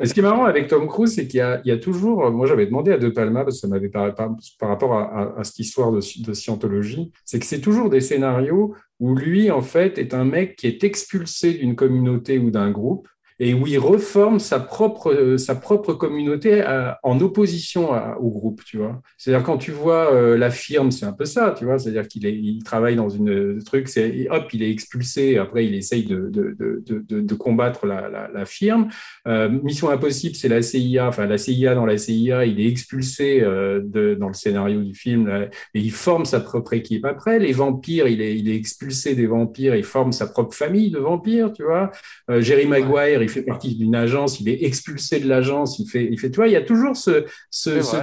Ce qui est marrant avec Tom Cruise, c'est qu'il y, a- toujours. Moi, j'avais demandé à De Palma, parce que ça m'avait par, par, rapport à cette histoire de, de scientologie, c'est que c'est toujours des scénarios où lui, en fait, est un mec qui est expulsé d'une communauté ou d'un groupe et où il reforme sa propre, euh, sa propre communauté euh, en opposition à- au groupe, tu vois. C'est-à-dire quand tu vois euh, la firme, c'est un peu ça, tu vois. C'est-à-dire qu'il il travaille dans une truc, c'est hop, il est expulsé. Après, il essaye de, de, de, de, combattre la, la, la firme. Euh, Mission Impossible, c'est la CIA, enfin la CIA dans la CIA, il est expulsé euh, de, dans le scénario du film là, et il forme sa propre équipe. Après, les vampires, il est, il est expulsé des vampires, il forme sa propre famille de vampires, tu vois. Jerry Maguire, il fait partie d'une agence, il est expulsé de l'agence, il fait, il fait, tu vois, il y a toujours ce,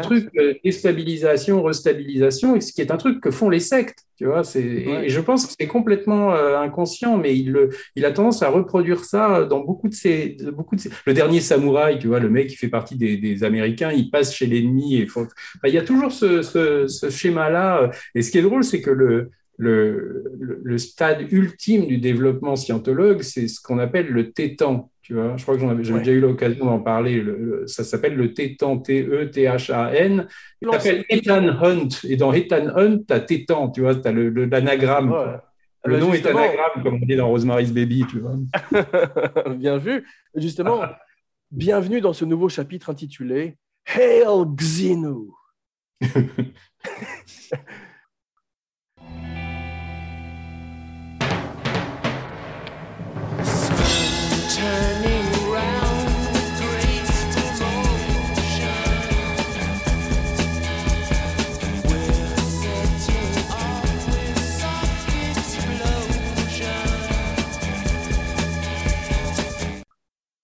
truc de déstabilisation, restabilisation, et ce qui est un truc que font les sectes, tu vois. C'est, et- Ouais. et je pense que c'est complètement euh, inconscient, mais il le, il a tendance à reproduire ça dans beaucoup de ses, beaucoup de ses- Le dernier samouraï, tu vois, le mec qui fait partie des, des Américains, il passe chez l'ennemi. Et faut... enfin, il y a toujours ce, ce, ce schéma-là. Et ce qui est drôle, c'est que le, le, le, le stade ultime du développement scientologue, c'est ce qu'on appelle le tétan. Tu vois, je crois que j'en avais, Ouais. déjà eu l'occasion d'en parler. Le- le- ça s'appelle le tétan, T-E-T-H-A-N. Il s'appelle Ethan Hunt. Et dans Ethan Hunt, tu as tétan, tu vois, tu as le, le- l'anagramme. Ouais. Ah Le bah nom est justement, anagramme, comme on dit dans Rosemary's Baby, tu vois. [laughs] Bien vu. Justement, bienvenue dans ce nouveau chapitre intitulé Hail Xenu. [laughs]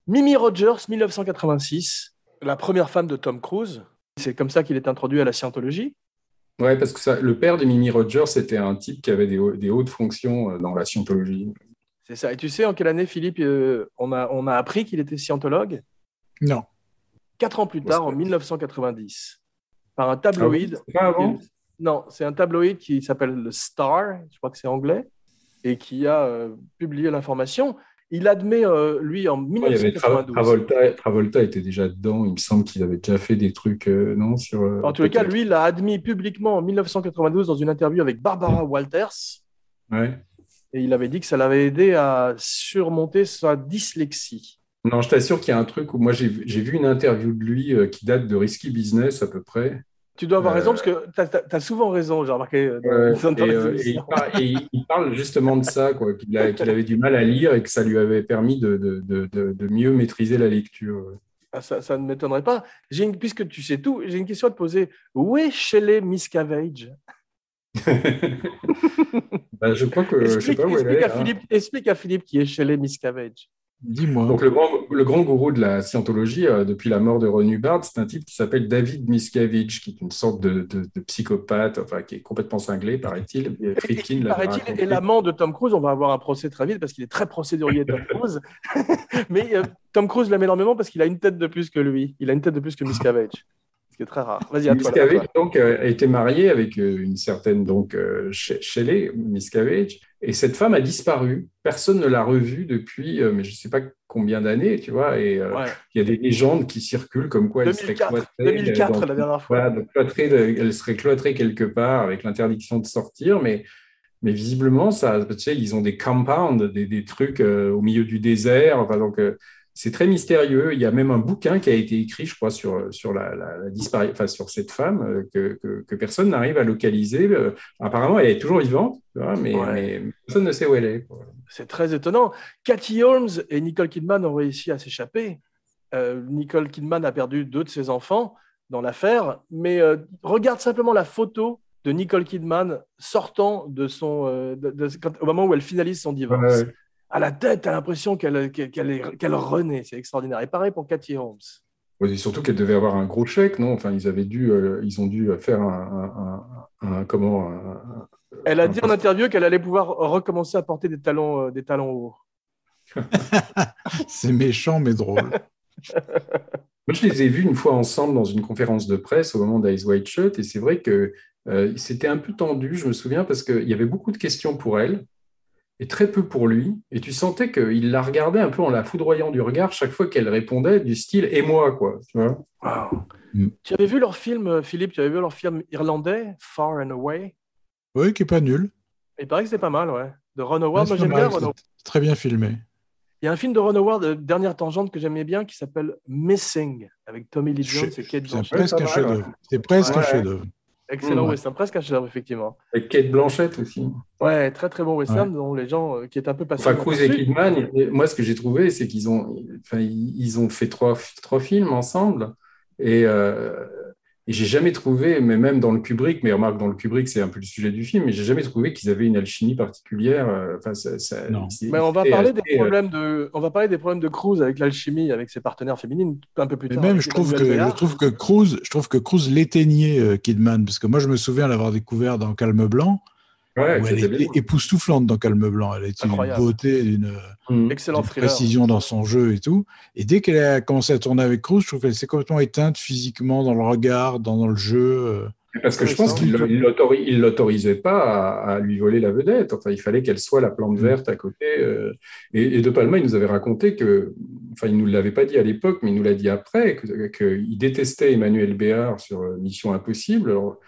Mimi Rogers, 1986, la première femme de Tom Cruise. C'est comme ça qu'il est introduit à la scientologie. Ouais, parce que ça, le père de Mimi Rogers, c'était un type qui avait des hautes fonctions euh, dans la scientologie. C'est ça. Et tu sais en quelle année, Philippe, euh, on, a, on a appris qu'il était scientologue? Non. Quatre ans plus tard, en 1990, par un Ah tabloïd. oui, c'est pas avant? Non, c'est un tabloïd qui s'appelle le Star, je crois que c'est anglais, et qui a euh, publié l'information. Il admet, euh, lui, en Ouais, Il y avait Tra- 1992. Travolta, Travolta était déjà dedans. Il me semble qu'il avait déjà fait des trucs, euh, non sur, euh, En tous les cas, lui, il a admis publiquement en 1992 dans une interview avec Barbara Walters, Ouais. Et il avait dit que ça l'avait aidé à surmonter sa dyslexie. Non, je t'assure qu'il y a un truc où moi j'ai vu une interview de lui euh, qui date de Risky Business à peu près. Tu dois avoir Euh, raison, parce que tu as, souvent raison, j'ai remarqué euh, dans, Euh, et, euh, et il, et parle justement de ça, qu'il avait du mal à lire et que ça lui avait permis de, de, de, de- de mieux maîtriser la lecture. Ah, ça, ça ne m'étonnerait pas. Une, puisque tu sais tout, j'ai une question à te poser. Où est Shelley Miscavige? [laughs] Bah, je crois que je sais explique, pas où elle explique est. à hein. Philippe, explique à Philippe qui est Shelley Miscavige. Dis-moi. Donc, le grand, le grand gourou de la scientologie, euh, depuis la mort de Ron Hubbard, c'est un type qui s'appelle David Miscavige, qui est une sorte de, de- de psychopathe, enfin, qui est complètement cinglé, paraît-il. Friedkin paraît-il, et l'amant de Tom Cruise, on va avoir un procès très vite parce qu'il est très procédurier, Tom Cruise. [laughs] Mais euh, Tom Cruise l'aime énormément parce qu'il a une tête de plus que lui. Il a une tête de plus que Miscavige. Qui est très rare. Vas-y, à toi. à toi. Miscavige donc euh, a été marié avec euh, une certaine donc euh, She- Shelley Miscavige et cette femme a disparu. Personne ne l'a revue depuis, mais je ne sais pas combien d'années, tu vois. Et Ouais. il y a des légendes qui circulent comme quoi elle serait 2004, cloîtrée. 2004 dans- la dernière fois. Voilà, donc cloîtrée de- elle serait cloîtrée quelque part avec l'interdiction de sortir, mais, mais visiblement, ça, tu sais, ils ont des compounds, des, des trucs euh, au milieu du désert. Enfin, donc, euh, c'est très mystérieux. Il y a même un bouquin qui a été écrit, je crois, sur, sur, la, la, la dispari- enfin, sur cette femme euh, que, que, que personne n'arrive à localiser. Euh, apparemment, elle est toujours vivante, mais, Ouais. mais personne ne sait où elle est. C'est très étonnant. Cathy Holmes et Nicole Kidman ont réussi à s'échapper. Euh, Nicole Kidman a perdu deux de ses enfants dans l'affaire, mais euh, regarde simplement la photo de Nicole Kidman sortant de son, euh, de- de- quand- au moment où elle finalise son divorce. Ouais. À la tête, tu as l'impression qu'elle qu'elle qu'elle est- qu'elle renaît. C'est extraordinaire. Et pareil pour Cathy Holmes. Et surtout qu'elle devait avoir un gros chèque, non? Enfin, ils avaient dû, euh, ils ont dû faire un, un- un- un- comment Elle a un- dit en interview qu'elle allait pouvoir recommencer à porter des talons, euh, des talons hauts. [laughs] C'est méchant, mais drôle. [laughs] Moi, je les ai vus une fois ensemble dans une conférence de presse au moment d'Eyes White Shut, et c'est vrai que euh, c'était un peu tendu, je me souviens, parce qu'il y avait beaucoup de questions pour elle et très peu pour lui, et tu sentais qu'il la regardait un peu en la foudroyant du regard chaque fois qu'elle répondait, du style « et moi », quoi, tu vois Wow. Mm. Tu avais vu leur film, euh, Philippe, tu avais vu leur film irlandais, Far and Away? Oui, qui est pas nul. Il paraît que c'est pas mal, ouais. De Ron Howard, moi j'aime bien Ron très bien filmé. Il y a un film de Ron Howard, euh, Dernière Tangente, que j'aimais bien, qui s'appelle Missing, avec Tommy Lee Jones et Kate C'est presque un chef-d'œuvre. C'est presque un chef-d'œuvre. Excellent Mm. western, presque un chef effectivement. Avec Kate Blanchett aussi. Ouais, très très bon western, dont les gens euh, qui est un peu passé. Enfin, Cruise et Kidman, moi, ce que j'ai trouvé, c'est qu'ils ont, enfin, ils ont fait trois, trois films ensemble. Et, euh, et j'ai jamais trouvé, mais même dans le Kubrick, mais remarque, dans le Kubrick, c'est un peu le sujet du film, mais j'ai jamais trouvé qu'ils avaient une alchimie particulière. euh, Enfin, ça, ça- Non. Mais on va parler des assez, euh, problèmes de, on va parler des problèmes de Cruise avec l'alchimie, avec ses partenaires féminines un peu plus Mais tard. même, je trouve que, je trouve que Cruz, je trouve que Cruz l'éteignait euh, Kidman, parce que moi, je me souviens l'avoir découvert dans Calme Blanc, ouais, où elle bien. époustouflante dans Calme Blanc. Elle était Incroyable. une beauté, Mm. D'une thriller. précision dans son jeu et tout. Et dès qu'elle a commencé à tourner avec Cruz, je trouve qu'elle s'est complètement éteinte physiquement dans le regard, dans, dans le jeu. euh. Parce que je pense qu'il ne l'autorisait pas à, à lui voler la vedette. Enfin, il fallait qu'elle soit la plante verte à côté. euh, et, et De Palma, il nous avait raconté que, enfin, il ne nous l'avait pas dit à l'époque, mais il nous l'a dit après, qu'il que détestait Emmanuel Béard sur euh, Mission Impossible. Alors,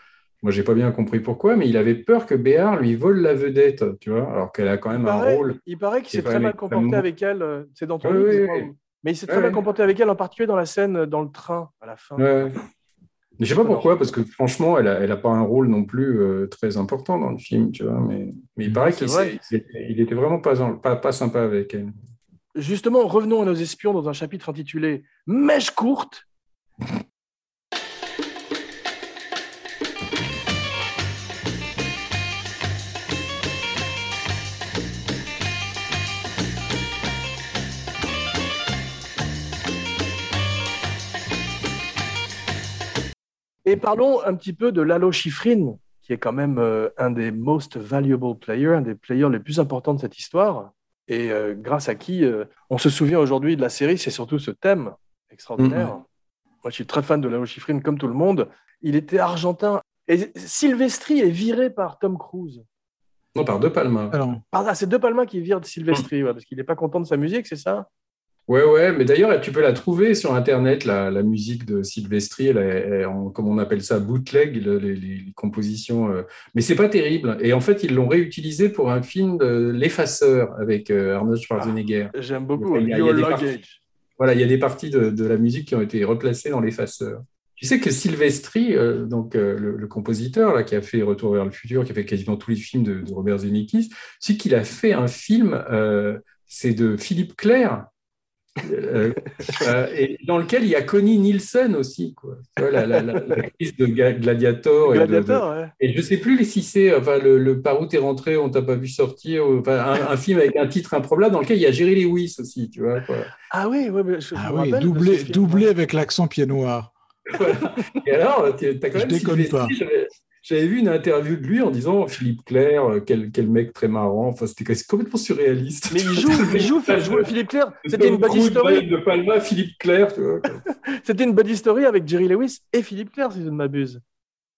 moi, j'ai pas bien compris pourquoi, mais il avait peur que Béard lui vole la vedette, tu vois, alors qu'elle a quand même un paraît, rôle. il paraît qu'il qui est s'est très mal comporté avec elle. euh, C'est dans ton Ouais, livre, ouais, crois. ouais. Mais il s'est très Ouais, mal ouais. comporté avec elle, en particulier dans la scène euh, dans le train à la fin. Ouais. Mais je sais pas pourquoi, parce que franchement, elle a, elle a pas un rôle non plus euh, très important dans le film, tu vois. Mais, mais il paraît C'est qu'il vrai. s'est- il était vraiment pas, pas, pas sympa avec elle. Justement, revenons à nos espions dans un chapitre intitulé Mèche courte. Et parlons un petit peu de Lalo Schifrin, qui est quand même euh, un des most valuable players, un des players les plus importants de cette histoire, et euh, grâce à qui euh, on se souvient aujourd'hui de la série, c'est surtout ce thème extraordinaire. Moi, je suis très fan de Lalo Schifrin, comme tout le monde. Il était argentin. Et Silvestri est viré par Tom Cruise. Non, par De Palma. Alors, Pardon, c'est De Palma qui vire de Silvestri, ouais, parce qu'il n'est pas content de sa musique, c'est ça? Ouais, ouais, mais d'ailleurs, tu peux la trouver sur Internet, la, la musique de elle elle en- comme on appelle ça, bootleg, le- les, les- les compositions. euh, Mais c'est pas terrible. Et en fait, ils l'ont réutilisé pour un film de L'Effaceur avec euh, Arnold Schwarzenegger. J'aime beaucoup. Il y a- il y a Your des parties. Voilà, il y a des parties de, de la musique qui ont été replacées dans l'effaceur. Tu sais que Silvestri, euh, donc euh, le, le compositeur là, qui a fait Retour vers le futur, qui a fait quasiment tous les films de, de Robert Zemeckis, sais qu'il a fait un film, euh, c'est de Philippe Clair, Euh, euh, et dans lequel il y a Connie Nielsen aussi, quoi. Tu vois, la, la, la- l'actrice de Gladiator. et de- de- Gladiator, ouais. Et je sais plus si c'est enfin, le, le Par où t'es rentré, on t'a pas vu sortir, enfin, un, un film avec un titre improbable dans lequel il y a Jerry Lewis aussi, tu vois. quoi. Ah oui, oui, mais je, je Ah oui, doublé, doublé avec l'accent pied noir. [laughs] Et alors, tu as quand Je même déconne Sylvester, pas. J'avais, j'avais vu une interview de lui en disant Philippe Clair, euh, quel, quel mec très marrant. Enfin, c'était complètement surréaliste. Mais il joue, il joue, il joue Philippe Clair. C'était une Cruise, story. De Palma, Philippe Clair, tu vois. quoi. [laughs] C'était une buddy story avec Jerry Lewis et Philippe Clair, si je ne m'abuse.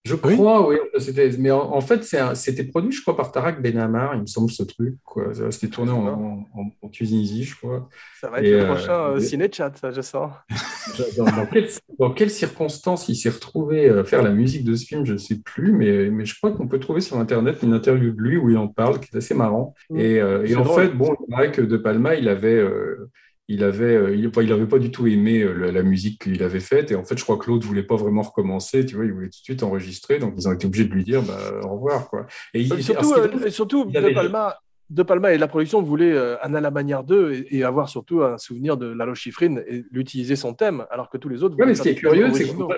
Je crois, oui. C'était, mais en, en fait, c'est un- c'était produit, je crois, par Tarak Benamar, il me semble, ce truc. Quoi. C'était tourné en, en- en Tunisie, je crois. Ça va être Et, le euh, prochain euh, ciné-chat, ça, je sens. [laughs] Dans, dans quelles, dans quelles circonstances il s'est retrouvé à faire la musique de ce film, je ne sais plus, mais, mais je crois qu'on peut trouver sur Internet une interview de lui où il en parle, qui est assez marrant. Mm. Et, euh, et en drôle. fait, bon, c'est vrai que De Palma, il avait, euh, il avait, euh, il, il avait pas du tout aimé euh, la, la musique qu'il avait faite. Et en fait, je crois que l'autre voulait pas vraiment recommencer. Tu vois, il voulait tout de suite enregistrer. Donc, ils ont été obligés de lui dire, bah, au revoir, quoi. Et il- Euh, surtout, alors, surtout de, Palma, de Palma et la production voulaient euh, Anna la manière 2 et, et avoir surtout un souvenir de Lalo Schifrin et l'utiliser son thème, alors que tous les autres. Ouais, mais ce qui est curieux, c'est que.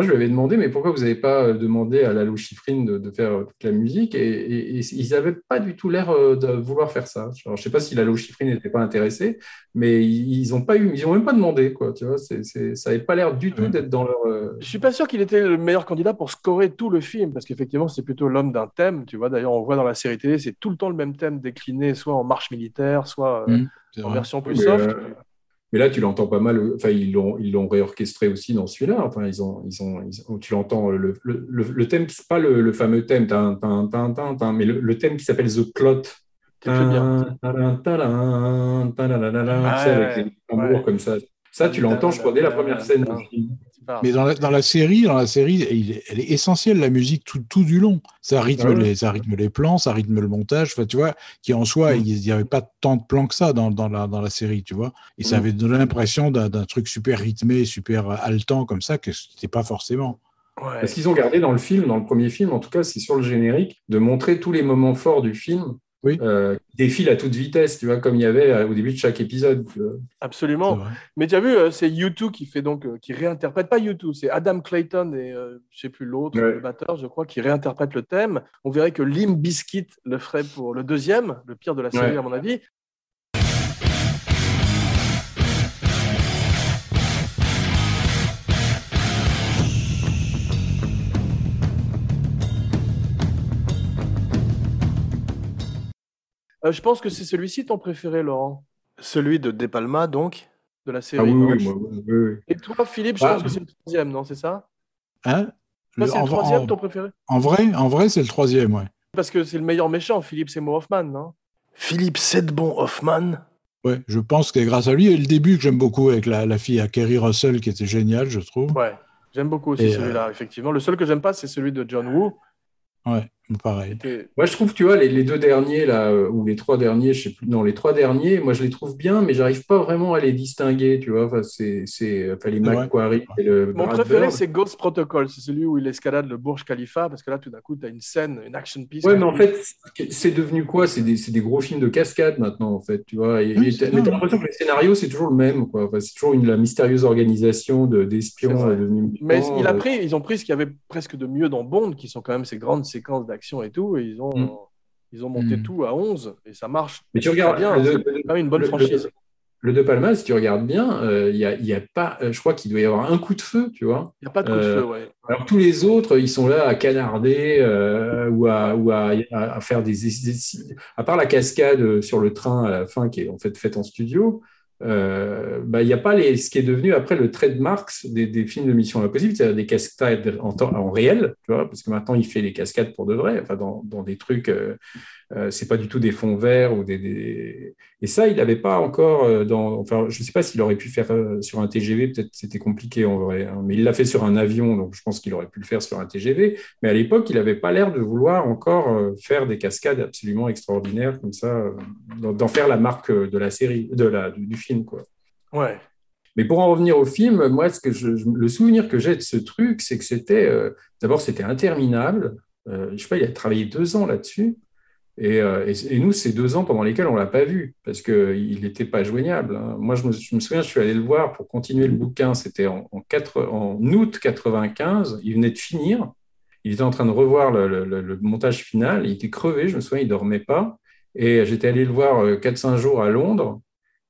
Moi, je lui avais demandé, mais pourquoi vous n'avez pas euh, demandé à Lalo Schifrin de, de faire euh, toute la musique et, et- et ils n'avaient pas du tout l'air euh, de vouloir faire ça. Alors, je ne sais pas si Lalo Schifrin n'était pas intéressé, mais ils n'ont pas eu, ils ont même pas demandé, quoi. Tu vois, ça n'avait pas l'air du tout d'être dans leur. Je suis pas sûr qu'il était le meilleur candidat pour scorer tout le film, parce qu'effectivement, c'est plutôt l'homme d'un thème. Tu vois, d'ailleurs, on voit dans la série télé, c'est tout le temps le même thème décliné, soit en marche militaire, soit euh, Mm, C'est en vrai. version plus soft. euh, Mais là, tu l'entends pas mal. Enfin, ils l'ont, ils l'ont réorchestré aussi dans celui-là. Enfin, ils ont, ils ont, ils ont- tu l'entends. Le, le, le, thème, c'est pas le, le fameux thème, tin, tin, mais le, thème qui s'appelle The avec les tambours ouais. comme ça. Ça, tu l'entends, je crois, dès la première scène du film. Mais dans la, dans la série, dans la série, il est- elle est essentielle la musique tout, tout du long. Ça rythme Ah ouais. les, ça rythme les plans, ça rythme le montage. Enfin, tu vois, qui en soi, Mm. il n'y avait pas tant de plans que ça dans, dans la dans la série, tu vois. Et ça Mm. avait donné l'impression d'un truc super rythmé, super haletant comme ça que c'était pas forcément. Ouais. Parce qu'ils ont gardé dans le film, dans le premier film, en tout cas, c'est sur le générique, de montrer tous les moments forts du film. Oui. euh, qui défilent à toute vitesse, tu vois, comme il y avait euh, au début de chaque épisode. Absolument. Mais tu as vu, euh, c'est U2 qui fait donc, euh, qui réinterprète, pas U2, c'est Adam Clayton et euh, je sais plus l'autre, Ouais. le batteur, je crois, qui réinterprète le thème. On verrait que Lim Biscuit le ferait pour le deuxième, le pire de la série Ouais. à mon avis. Euh, je pense que c'est celui-ci ton préféré, Laurent. Celui de De Palma, donc, de la série. Ah oui, non oui, oui, oui, oui. Et toi, Philippe, je Ah. pense que c'est le troisième, non C'est ça? Hein? Toi, c'est le en, troisième, en- ton préféré? En vrai, en vrai, c'est le troisième, ouais. Parce que c'est le meilleur méchant, Philippe Seymour Hoffman, non? Philippe Sedbon Hoffman Ouais, je pense que grâce à lui, et le début que j'aime beaucoup avec la, la fille à Kerry Russell, qui était géniale, je trouve. Ouais, j'aime beaucoup aussi Et, celui-là, effectivement. Le seul que j'aime pas, c'est celui de John Woo. Ouais, pareil. Moi, je trouve, tu vois, les, les deux derniers, là, euh, ou les trois derniers, je sais plus, non, les trois derniers, moi, je les trouve bien, mais j'arrive pas vraiment à les distinguer, tu vois. Enfin, c'est, c'est, enfin, les et le Mon Brad préféré, Bird. c'est Ghost Protocol. C'est celui où il escalade le Burj Khalifa, parce que là, tout d'un coup, tu as une scène, une action piece. Ouais, mais en fait, c'est devenu quoi? C'est des, c'est des gros films de cascade maintenant, en fait, tu vois. Et, Oui, et mais t'as l'impression que le scénario, c'est toujours le même, quoi. Enfin, c'est toujours une, la mystérieuse organisation de, d'espions Mais il a euh, pris, ils ont pris ce qu'il y avait presque de mieux dans Bond, qui sont quand même ces grandes séquences d'action et tout, et ils ont, Mm. ils ont monté Mm. tout à 11, et ça marche Mais tu regardes, bien. le- C'est le- quand même une bonne le- franchise. Le, le De Palma, si tu regardes bien, euh, il y a, il y a pas, euh, je crois qu'il doit y avoir un coup de feu, tu vois. Il n'y a pas de coup de Euh, feu, ouais. Alors tous les autres, ils sont là à canarder euh, ou, à, ou à, faire des, des- à part la cascade euh, sur le train à la fin qui est en fait faite en studio. Euh, bah, il n'y a pas les, ce qui est devenu après le trademark des, des films de Mission Impossible, c'est-à-dire des cascades en, temps, en réel, tu vois, parce que maintenant il fait les cascades pour de vrai, enfin dans, dans des trucs, euh, euh, c'est pas du tout des fonds verts ou des, des... et ça il n'avait pas encore euh, dans, enfin je sais pas s'il aurait pu faire euh, sur un TGV, peut-être c'était compliqué en vrai, hein, mais il l'a fait sur un avion, donc je pense qu'il aurait pu le faire sur un TGV, mais à l'époque il n'avait pas l'air de vouloir encore euh, faire des cascades absolument extraordinaires comme ça, d'en faire la marque de la série, de la du, du film quoi. Ouais. Mais pour en revenir au film, moi, ce que je, je- le souvenir que j'ai de ce truc, c'est que c'était, euh, d'abord, c'était interminable. Euh, je sais pas, il a travaillé deux ans là-dessus. Et, euh, et- nous, c'est deux ans pendant lesquels on l'a pas vu parce qu'il n'était pas joignable. hein. Moi, je me, souviens, je suis allé le voir pour continuer le bouquin. C'était en, en, août 95. Il venait de finir. Il était en train de revoir le, le- montage final. Il était crevé. Je me souviens, il dormait pas. Et j'étais allé le voir euh, 4-5 jours à Londres.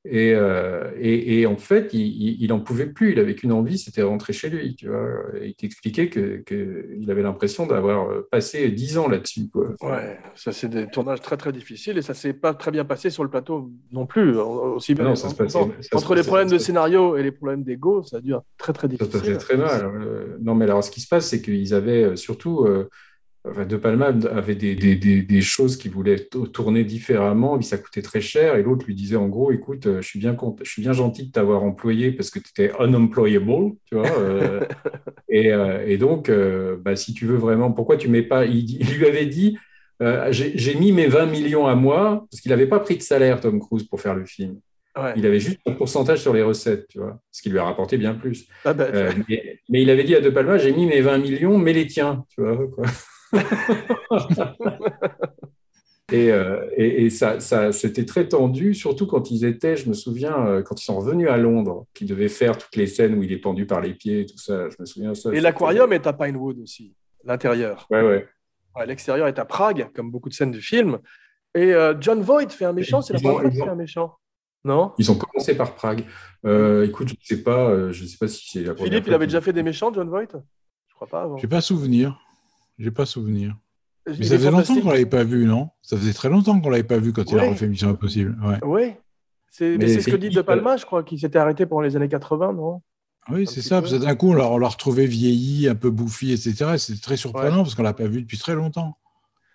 Et, euh, et, et en fait, il, il, il en pouvait plus. Il avait qu'une envie, c'était rentrer chez lui. Tu vois. Et il t'expliquait que, que il avait l'impression d'avoir euh, passé 10 ans là-dessus. Quoi. Ouais, ça c'est des tournages très très difficiles et ça s'est pas très bien passé sur le plateau non plus. Aussi bien Non, ça se passait- entre, ça se entre les problèmes de scénario et les problèmes d'ego, ça a dû être très très Ça se difficile. passait très mal. Euh, non, mais alors, ce qui se passe, c'est qu'ils avaient euh, surtout. euh, enfin, de Palma avait des, des, des, des choses qui voulaient to- tourner différemment, et ça coûtait très cher. Et l'autre lui disait en gros, écoute, euh, je suis bien, content- je suis bien gentil de t'avoir employé parce que tu étais unemployable, tu vois. euh, [laughs] et, euh, et donc, euh, bah, si tu veux vraiment, pourquoi tu mets pas. Il, lui avait dit, j'ai j'ai mis mes 20 millions à moi, parce qu'il n'avait pas pris de salaire, Tom Cruise, pour faire le film. Ouais. Il avait juste un pourcentage sur les recettes, tu vois, ce qui lui a rapporté bien plus. Ah bah, Euh, mais, mais il avait dit à De Palma, j'ai mis mes 20 millions, mais les tiens, tu vois. Quoi. [laughs] et, euh, et, et ça, ça, c'était très tendu, surtout quand ils étaient, je me souviens, euh, quand ils sont revenus à Londres, qu'ils devaient faire toutes les scènes où il est pendu par les pieds et tout ça. Je me souviens ça. Et l'aquarium est à Pinewood aussi, l'intérieur. Ouais, ouais. Ouais, L'extérieur est à Prague, comme beaucoup de scènes du film. Et euh, John Voight fait un méchant, c'est la première fois qu'il fait un méchant. Non? Ils ont commencé par Prague. Euh, écoute, je ne sais pas, euh, je sais pas si c'est la première Philippe, il fois avait déjà fait des méchants, John Voight? Je crois pas avant. J'ai pas souvenir. J'ai pas souvenir. Il Mais ça faisait longtemps qu'on l'avait pas vu, non? Ça faisait très longtemps qu'on l'avait pas vu quand il Ouais. a refait Mission Impossible. Ouais. Oui. Mais c'est ce que dit De Palma, je crois, qui s'était arrêté pendant les années 80, non? Oui, Un c'est ça. Parce que d'un coup, on l'a, retrouvé vieilli, un peu bouffi, etc. C'est très surprenant parce qu'on l'a pas vu depuis très longtemps.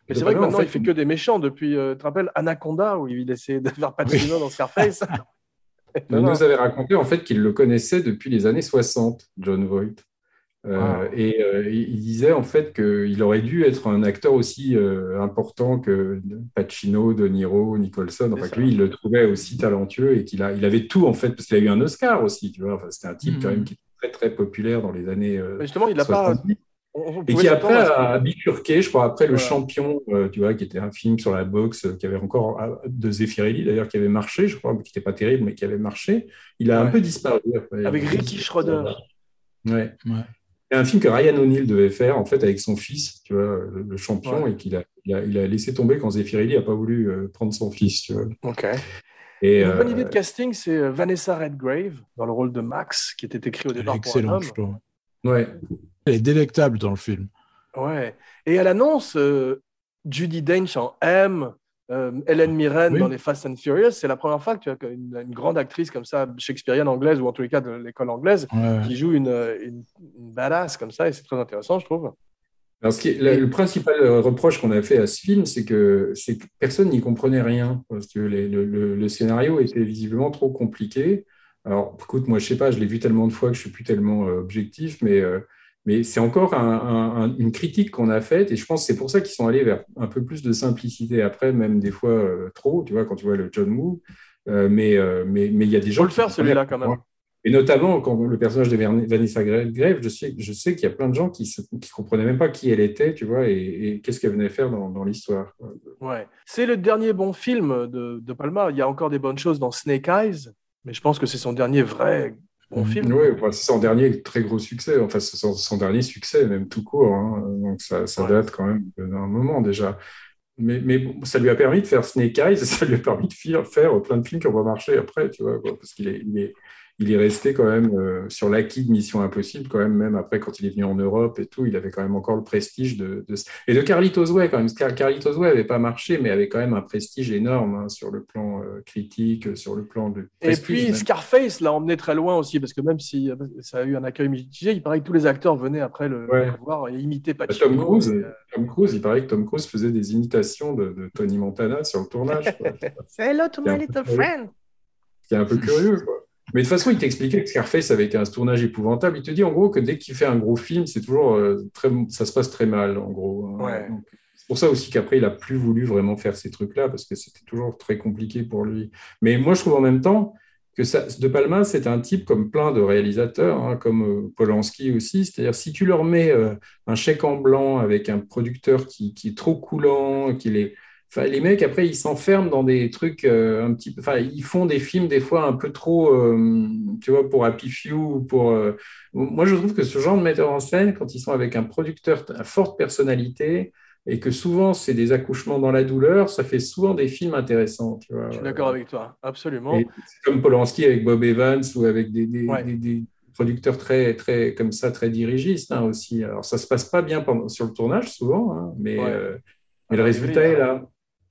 Mais c'est vrai que en maintenant, fait, il fait que des méchants depuis, euh, tu te rappelles, Anaconda, où il essayait de faire Pacino dans Scarface. [laughs] Il nous avait raconté en fait qu'il le connaissait depuis les années 60, John Voight. Euh, Wow. Et euh, il disait en fait qu'il aurait dû être un acteur aussi euh, important que Pacino, De Niro, Nicholson. Enfin, que lui, il le trouvait aussi talentueux et qu'il il avait tout en fait, parce qu'il a eu un Oscar aussi, tu vois. Enfin, c'était un type quand même qui était très très populaire dans les années Mais justement, il n'a pas. 70. on- on Et qui après a bifurqué, je crois, après Le. Champion, euh, tu vois, qui était un film sur la boxe, euh, qui avait encore, euh, de Zeffirelli d'ailleurs, qui avait marché, je crois, qui n'était pas terrible, mais qui avait marché. Il a Ouais. un peu disparu après. Avec Ricky Schroeder. Ouais. Ouais. C'est un film que Ryan O'Neill devait faire, en fait, avec son fils, tu vois, le, le champion, Ouais. et qu'il a, il a, il a laissé tomber quand Zeffirelli n'a pas voulu euh, prendre son fils, tu vois. Ok. Et, Une bonne euh, idée de casting, c'est euh, Vanessa Redgrave dans le rôle de Max, qui était écrit au départ pour un je trouve. ouais. Elle est délectable dans le film. Ouais. Et elle annonce euh, Judy Dench en M, euh, Hélène Mirren Oui. dans les Fast and Furious. C'est la première fois que tu as une, une grande actrice comme ça, shakespearienne anglaise, ou en tous les cas de l'école anglaise, Ouais, qui joue une, une, une badass comme ça, et c'est très intéressant, je trouve. Alors, ce qui est- le, le principal reproche qu'on a fait à ce film, c'est que, personne n'y comprenait rien. Parce que les- le, le- le scénario était visiblement trop compliqué. Alors, écoute, moi, je sais pas, je l'ai vu tellement de fois que je suis plus tellement euh, objectif, mais, euh, mais c'est encore un- un- un- une critique qu'on a faite. Et je pense que c'est pour ça qu'ils sont allés vers un peu plus de simplicité. Après, même des fois euh, trop, tu vois, quand tu vois le John Woo. Euh, mais euh, mais mais il y a des gens Faut le faire, celui-là, quand même. Et notamment, quand le personnage de Vanessa Grave, je sais, je sais qu'il y a plein de gens qui ne comprenaient même pas qui elle était, tu vois, et, et qu'est-ce qu'elle venait faire dans, dans l'histoire. Ouais. C'est le dernier bon film de, de Palma. Il y a encore des bonnes choses dans Snake Eyes, mais je pense que c'est son dernier vrai Mhm. film. Oui, enfin, c'est son dernier très gros succès, enfin, c'est son, son dernier succès, même tout court. hein. Donc, ça, ça Ouais. date quand même d'un moment déjà. Mais, mais bon, ça lui a permis de faire Snake Eyes, [laughs] ça lui a permis de faire, faire plein de films qui ont pas marché après, tu vois, quoi, parce qu'il est, il est, il est resté quand même euh, sur l'acquis de Mission Impossible, quand même, même après, quand il est venu en Europe et tout, il avait quand même encore le prestige de. de- Et de Carlitos Way, quand même. Car Carlitos Way n'avait pas marché, mais avait quand même un prestige énorme hein, sur le plan euh, critique, sur le plan de. Et puis même. Scarface l'a emmené très loin aussi, parce que même si euh, ça a eu un accueil mitigé, il paraît que tous les acteurs venaient après le, Ouais. le voir et imitaient Bah, Pacino. Tom Cruise, et, euh, Tom Cruise, il paraît que Tom Cruise faisait des imitations de, de Tony Montana sur le tournage, quoi. [laughs] Say hello to C'est un my peu little curieux. friend. C'est un peu curieux, quoi. Mais de toute façon, il t'expliquait que Scarface avait été un tournage épouvantable. Il te dit en gros que dès qu'il fait un gros film, c'est toujours euh, très, ça se passe très mal, en gros. hein. Ouais. C'est pour ça aussi qu'après, il a plus voulu vraiment faire ces trucs-là parce que c'était toujours très compliqué pour lui. Mais moi, je trouve en même temps que ça, De Palma, c'est un type comme plein de réalisateurs, hein, comme euh, Polanski aussi. C'est-à-dire, si tu leur mets euh, un chèque en blanc avec un producteur qui, qui est trop coulant, qui les Enfin, les mecs, après, ils s'enferment dans des trucs euh, un petit peu. Enfin, ils font des films, des fois, un peu trop, euh, tu vois, pour Happy Few. ou Pour, euh, Moi, je trouve que ce genre de metteur en scène, quand ils sont avec un producteur à forte personnalité, et que souvent, c'est des accouchements dans la douleur, ça fait souvent des films intéressants, tu vois. Je suis d'accord avec toi, absolument. C'est comme Polanski avec Bob Evans ou avec des, des- Ouais. des- des producteurs très, très, comme ça, très dirigistes hein, aussi. Alors, ça se passe pas bien pendant, sur le tournage, souvent, hein, mais, Ouais. euh, mais le résultat est là.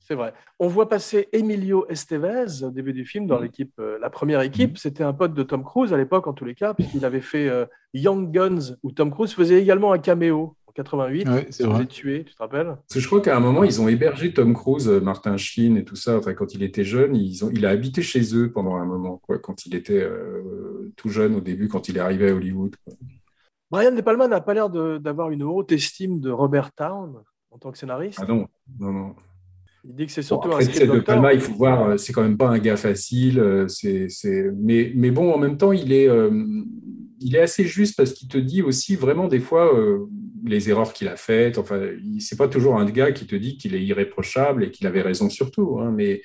C'est vrai. On voit passer Emilio Estevez au début du film dans l'équipe, euh, la première équipe. C'était un pote de Tom Cruise à l'époque, en tous les cas, puisqu'il avait fait euh, Young Guns, où Tom Cruise faisait également un caméo en 88. Ouais, c'est vrai. tuer, tu te rappelles? Parce que je crois qu'à un moment, ils ont hébergé Tom Cruise, euh, Martin Sheen et tout ça. Enfin, quand il était jeune, ils ont, il a habité chez eux pendant un moment, quoi, quand il était euh, tout jeune au début, quand il est arrivé à Hollywood. quoi. Brian De Palma n'a pas l'air d'avoir une haute estime de Robert Town en tant que scénariste. Ah non, non, non. Il dit que c'est Bon, surtout après, un script De. Palma, il faut voir, euh, c'est quand même pas un gars facile. euh, C'est, c'est... Mais, mais bon, en même temps, il est, euh, il est assez juste parce qu'il te dit aussi vraiment des fois euh, les erreurs qu'il a faites. Enfin, c'est pas toujours un gars qui te dit qu'il est irréprochable et qu'il avait raison sur tout. hein, mais,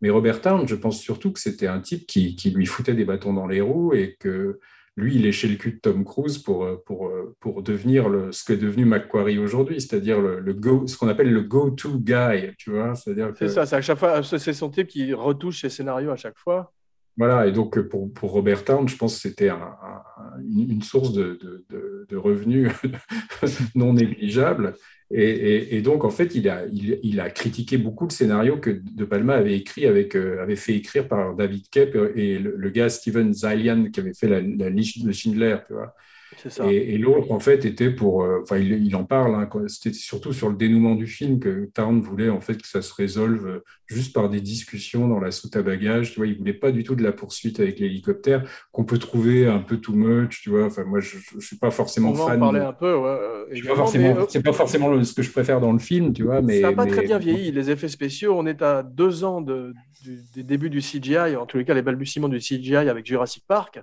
mais Robert Town, je pense surtout que c'était un type qui, qui lui foutait des bâtons dans les roues et que lui, il léchait le cul de Tom Cruise pour, euh, pour, euh, pour devenir le, ce qu'est devenu Macquarie aujourd'hui, c'est-à-dire le, le go, ce qu'on appelle le go-to guy, tu vois, c'est-à-dire que ça, c'est à chaque fois, c'est son type qui retouche ses scénarios à chaque fois. Voilà, et donc euh, pour, pour Robert Town, je pense que c'était un- un- une une source de, de- de- de revenus [laughs] non négligeable. Et, et- et donc, en fait, il a, il, il a critiqué beaucoup de scénarios que De Palma avait écrit avec, euh, avait fait écrire par David Koepp et le, le gars Steven Zaillian qui avait fait la, la liste de Schindler, tu vois. Ça. Et, et l'autre, en fait, était pour. euh, Enfin, il, il en parle. hein, C'était surtout sur le dénouement du film que Tarn voulait en fait que ça se résolve euh, juste par des discussions dans la soute à bagages. Tu vois, il voulait pas du tout de la poursuite avec l'hélicoptère qu'on peut trouver un peu too much. Tu vois, enfin, moi, je, je suis pas forcément On va en fan. parler de- un peu. ouais, je pas forcément. euh, C'est pas forcément le- ce que je préfère dans le film, tu vois. Mais ça n'a pas mais- très bien vieilli, les effets spéciaux. On est à deux ans de, du, des débuts du CGI, en tous les cas les balbutiements du CGI avec Jurassic Park.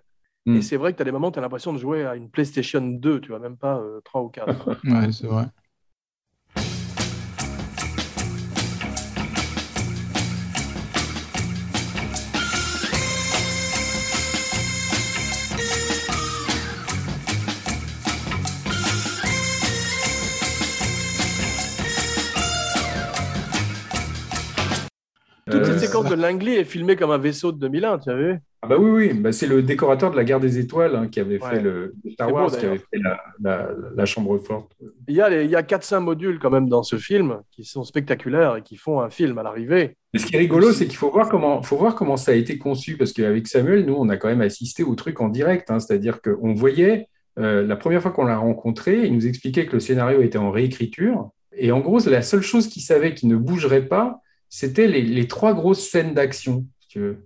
Hmm. Et c'est vrai que tu as des moments où tu as l'impression de jouer à une PlayStation 2, tu vois, même pas euh, 3 ou 4. [laughs] Ouais, c'est vrai. Séquence de Langley est filmée comme un vaisseau de 2001, tu as vu? Ah bah oui, oui, bah c'est le décorateur de la guerre des étoiles hein, qui avait Ouais. fait le Star Wars, qui avait fait la, la- la chambre forte. Il y a, les- il y a 4-5 modules quand même dans ce film qui sont spectaculaires et qui font un film à l'arrivée. Mais ce qui est rigolo, c'est qu'il faut voir comment, faut voir comment ça a été conçu, parce qu'avec Samuel, nous, on a quand même assisté au truc en direct, hein, c'est-à-dire qu'on voyait, euh, la première fois qu'on l'a rencontré, il nous expliquait que le scénario était en réécriture, et en gros, la seule chose qu'il savait qui ne bougerait pas, c'était les, les trois grosses scènes d'action, si tu veux.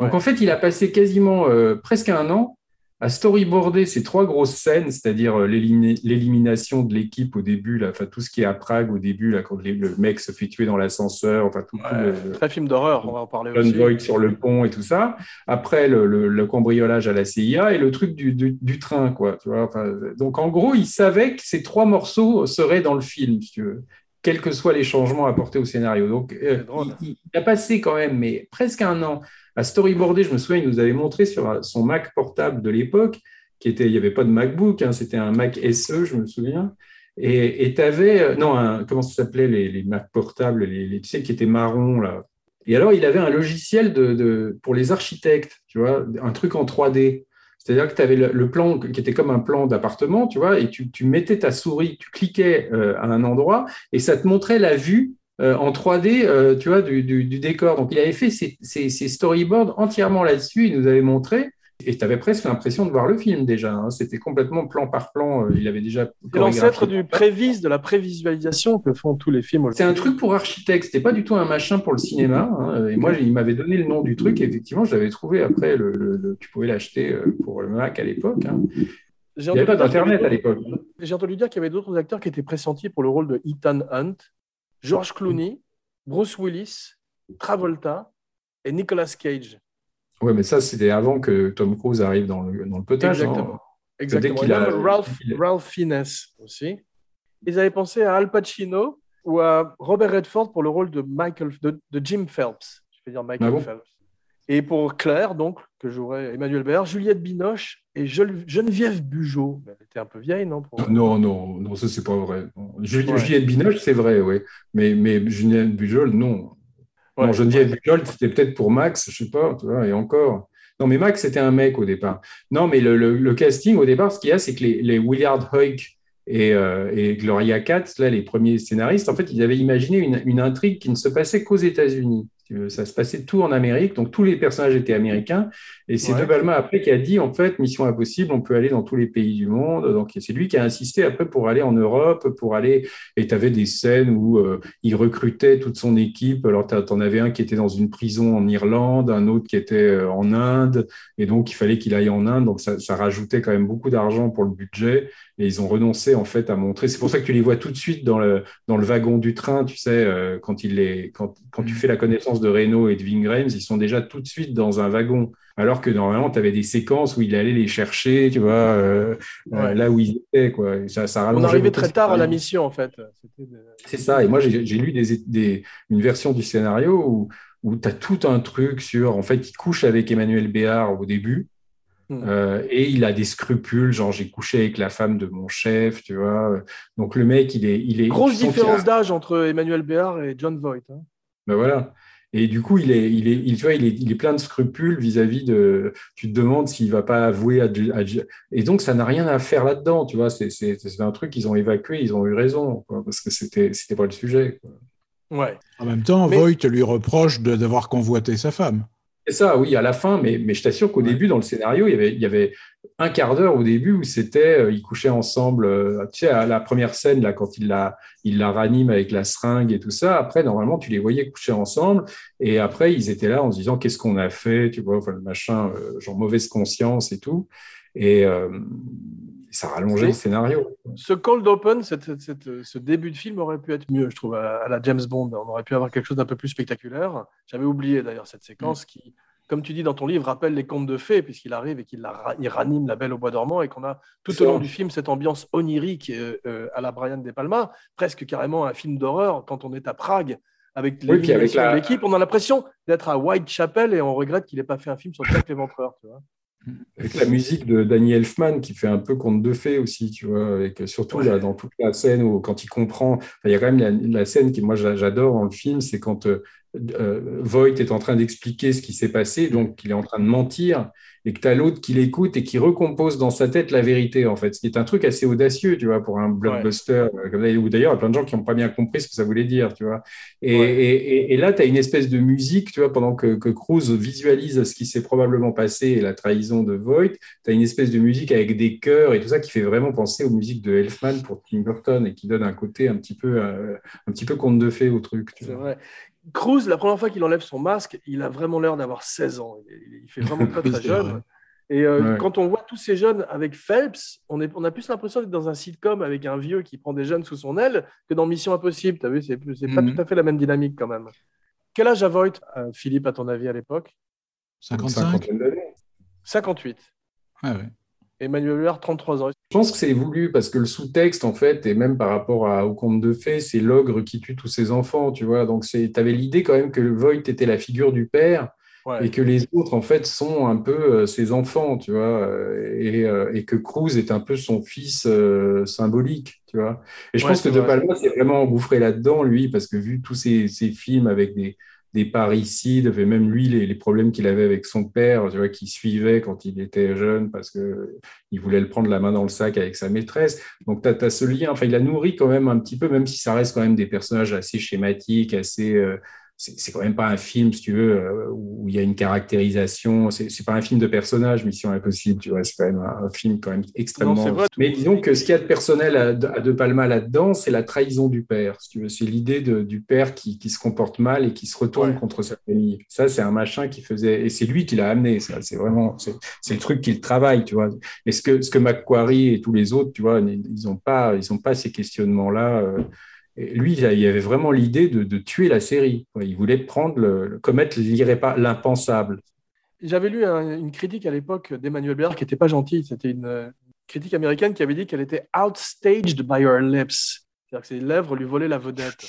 Donc en fait, il a passé quasiment euh, presque un an à storyboarder ces trois grosses scènes, c'est-à-dire euh, l'élimina- l'élimination de l'équipe au début, là, enfin tout ce qui est à Prague au début, là, quand les- le mec se fait tuer dans l'ascenseur, enfin tout, tout Ouais, le, Très film d'horreur, on va en parler aussi. Voight sur le pont et tout ça. Après, le, le- le cambriolage à la CIA et le truc du, du- du train, quoi. Tu vois Enfin, donc, en gros, il savait que ces trois morceaux seraient dans le film, si tu veux, quels que soient les changements apportés au scénario. Donc, euh, il, il a passé quand même, mais presque un an à storyboarder. Je me souviens, il nous avait montré sur son Mac portable de l'époque, qui était, il n'y avait pas de MacBook, hein, c'était un Mac SE, je me souviens. Et tu avais, non, un- comment ça s'appelait, les, les Mac portables, les, les- tu sais, qui étaient marrons, là. Et alors, il avait un logiciel de, de- pour les architectes, tu vois, un truc en 3D. C'est-à-dire que tu avais le, plan qui était comme un plan d'appartement, tu vois, et tu, mettais ta souris, tu cliquais euh, à un endroit et ça te montrait la vue euh, en 3D, euh, tu vois, du, décor. Donc, il avait fait ses storyboards entièrement là-dessus, il nous avait montré. Et tu avais presque l'impression de voir le film déjà. hein. C'était complètement plan par plan. euh, Il avait déjà. C'est l'ancêtre du prévis, de la prévisualisation que font tous les films. C'est un truc pour architecte, c'était pas du tout un machin pour le cinéma. hein. Et moi, il m'avait donné le nom du truc. Et effectivement, je l'avais trouvé après. Le, le- le- tu pouvais l'acheter euh, pour le Mac à l'époque. hein. Il n'y avait pas d'internet à l'époque. J'ai entendu dire qu'il y avait d'autres acteurs qui étaient pressentis pour le rôle de Ethan Hunt, George Clooney, Bruce Willis, Travolta et Nicolas Cage. Ouais, mais ça, c'était avant que Tom Cruise arrive dans le, dans le potage. hein. Exactement. Exactement. Il a Ralph, il- Ralph Fiennes aussi. Ils avaient pensé à Al Pacino ou à Robert Redford pour le rôle de, Michael, de, de Jim Phelps. Je vais dire Michael Ah bon Phelps. Et pour Claire, donc, que jouerait Emmanuel Béard, Juliette Binoche et Geneviève Bugeaud. Elle était un peu vieille, non pour- Non, non, non, ça c'est pas vrai. Ouais. Juliette Binoche, c'est vrai, oui. Mais, mais Juliette Bujol, non. Ouais, non, Geneviève ouais. C'était peut-être pour Max, je sais pas, tu vois, et encore. Non, mais Max, c'était un mec au départ. Non, mais le, le- le casting, au départ, ce qu'il y a, c'est que les, les Willard et, euh, et Gloria Katz, là, les premiers scénaristes, en fait, ils avaient imaginé une, une intrigue qui ne se passait qu'aux États-Unis. Ça se passait tout en Amérique, donc tous les personnages étaient américains. Et c'est Ouais. De Palma après qui a dit, en fait, Mission Impossible, on peut aller dans tous les pays du monde. Donc c'est lui qui a insisté après pour aller en Europe, pour aller. Et tu avais des scènes où euh, il recrutait toute son équipe. Alors tu en avais un qui était dans une prison en Irlande, un autre qui était euh, en Inde. Et donc il fallait qu'il aille en Inde. Donc ça, ça rajoutait quand même beaucoup d'argent pour le budget. Et ils ont renoncé en fait à montrer. C'est pour ça que tu les vois tout de suite dans le, dans le wagon du train, tu sais, euh, quand, il les, quand, quand tu fais la connaissance de Renault et de Ving Rhames, ils sont déjà tout de suite dans un wagon. Alors que normalement, tu avais des séquences où il allait les chercher, tu vois, euh, Ouais. là où ils étaient. Quoi. Et ça, ça On arrivait très tard à la mission, en fait. C'est ça. Et moi, j'ai lu des, des- une version du scénario où, où tu as tout un truc sur, en fait, il couche avec Emmanuel Béard au début. Hmm. Euh, et il a des scrupules, genre j'ai couché avec la femme de mon chef, tu vois. Donc le mec, il est, il est Grosse a- différence d'âge entre Emmanuel Béard et John Voight. hein. Ben voilà. Et du coup, il est, il est, il, tu vois, il est, il est plein de scrupules vis-à-vis de. Tu te demandes s'il va pas avouer à, à- Et donc, ça n'a rien à faire là-dedans, tu vois. C'est, c'est, c'est un truc qu'ils ont évacué, ils ont eu raison, quoi, parce que c'était, c'était pas le sujet. quoi. Ouais. En même temps, Mais- Voight lui reproche d'avoir convoité sa femme. C'est ça, oui, à la fin, mais, mais je t'assure qu'au Ouais. début, dans le scénario, il y avait, il y avait un quart d'heure au début où c'était, euh, ils couchaient ensemble, euh, tu sais, à la première scène, là, quand il la, il la ranime avec la seringue et tout ça. Après, normalement, tu les voyais coucher ensemble, et après, ils étaient là en se disant, qu'est-ce qu'on a fait, tu vois, enfin, le machin, euh, genre mauvaise conscience et tout. Et euh, ça rallongeait le scénario. Ce cold open, cette- cette- ce début de film aurait pu être mieux, je trouve, à, à la James Bond. On aurait pu avoir quelque chose d'un peu plus spectaculaire. J'avais oublié d'ailleurs cette Mm. séquence qui, comme tu dis dans ton livre, rappelle les contes de fées, puisqu'il arrive et qu'il il ranime la belle au bois dormant et qu'on a tout au long du film cette ambiance onirique euh, euh, à la Brian De Palma, presque carrément un film d'horreur quand on est à Prague. Avec Oui, la- l'équipe, on a l'impression d'être à Whitechapel et on regrette qu'il n'ait pas fait un film sur Jack l'Éventreur. Avec la musique de Danny Elfman qui fait un peu conte de fées aussi, tu vois, avec surtout Ouais. là, dans toute la scène où quand il comprend, il y a quand même la, la scène qui moi j'a- j'adore dans le film, c'est quand euh, euh, Voight est en train d'expliquer ce qui s'est passé, donc il est en train de mentir, et que tu as l'autre qui l'écoute et qui recompose dans sa tête la vérité, en fait, ce qui est un truc assez audacieux, tu vois, pour un blockbuster, euh, comme ça, ou d'ailleurs, il y a plein de gens qui n'ont pas bien compris ce que ça voulait dire, tu vois. Et, Ouais. et, et- et là, tu as une espèce de musique, tu vois, pendant que, que Cruz visualise ce qui s'est probablement passé et la trahison de Voight, tu as une espèce de musique avec des chœurs et tout ça qui fait vraiment penser aux musiques de Elfman pour Tim Burton et qui donne un côté un petit peu, euh, un petit peu conte de fées au truc. tu C'est vois. vrai. Cruz, la première fois qu'il enlève son masque, il a vraiment l'air d'avoir 16 ans. Il, il fait vraiment [laughs] très, très jeune. vrai. Et euh, Ouais. quand on voit tous ces jeunes avec Phelps, on, est, on a plus l'impression d'être dans un sitcom avec un vieux qui prend des jeunes sous son aile que dans Mission Impossible. Tu as vu, c'est c'est pas Mhm. tout à fait la même dynamique quand même. Quel âge a Voight, euh, Philippe, à ton avis, à l'époque? 55 Cinquantaine d'années. 58. Ah ouais. Emmanuel Huard, 33 ans. Je pense que c'est voulu parce que le sous-texte, en fait, et même par rapport à, au conte de fées, c'est l'ogre qui tue tous ses enfants, tu vois. Donc, tu avais l'idée quand même que Voight était la figure du père Ouais. et que les autres, en fait, sont un peu euh, ses enfants, tu vois, euh, et, euh, et que Cruz est un peu son fils euh, symbolique, tu vois. Et je Ouais, pense que De. Palma s'est vraiment engouffré là-dedans, lui, parce que vu tous ces, ces films avec des, des parricides, et même lui, les, les problèmes qu'il avait avec son père, tu vois, qui suivait quand il était jeune, parce que il voulait le prendre la main dans le sac avec sa maîtresse. Donc, tu as, ce lien, enfin, il a nourri quand même un petit peu, même si ça reste quand même des personnages assez schématiques, assez... euh, c'est quand même pas un film, si tu veux, euh, où il y a une caractérisation. C'est pas un film de personnage, Mission Impossible, tu vois. C'est quand même un, un film quand même extrêmement. Non, c'est vrai. Mais disons que ce qu'il y a de personnel à, à De Palma là-dedans, c'est la trahison du père. Si tu veux, c'est l'idée du père qui, qui se comporte mal et qui se retourne Ouais. contre sa famille. Ça, c'est un machin qui faisait, et c'est lui qui l'a amené. Ça, c'est vraiment, c'est le truc qu'il travaille, tu vois. Et ce que ce que Macquarie et tous les autres, tu vois, ils ont pas, ils ont pas ces questionnements-là. euh, et lui, il avait vraiment l'idée de, de tuer la série. Il voulait prendre le, commettre l'impensable. J'avais lu un- une critique à l'époque d'Emmanuel Béard qui n'était pas gentille. C'était une critique américaine qui avait dit qu'elle était outstaged by her lips. C'est-à-dire que ses lèvres lui volaient la vedette.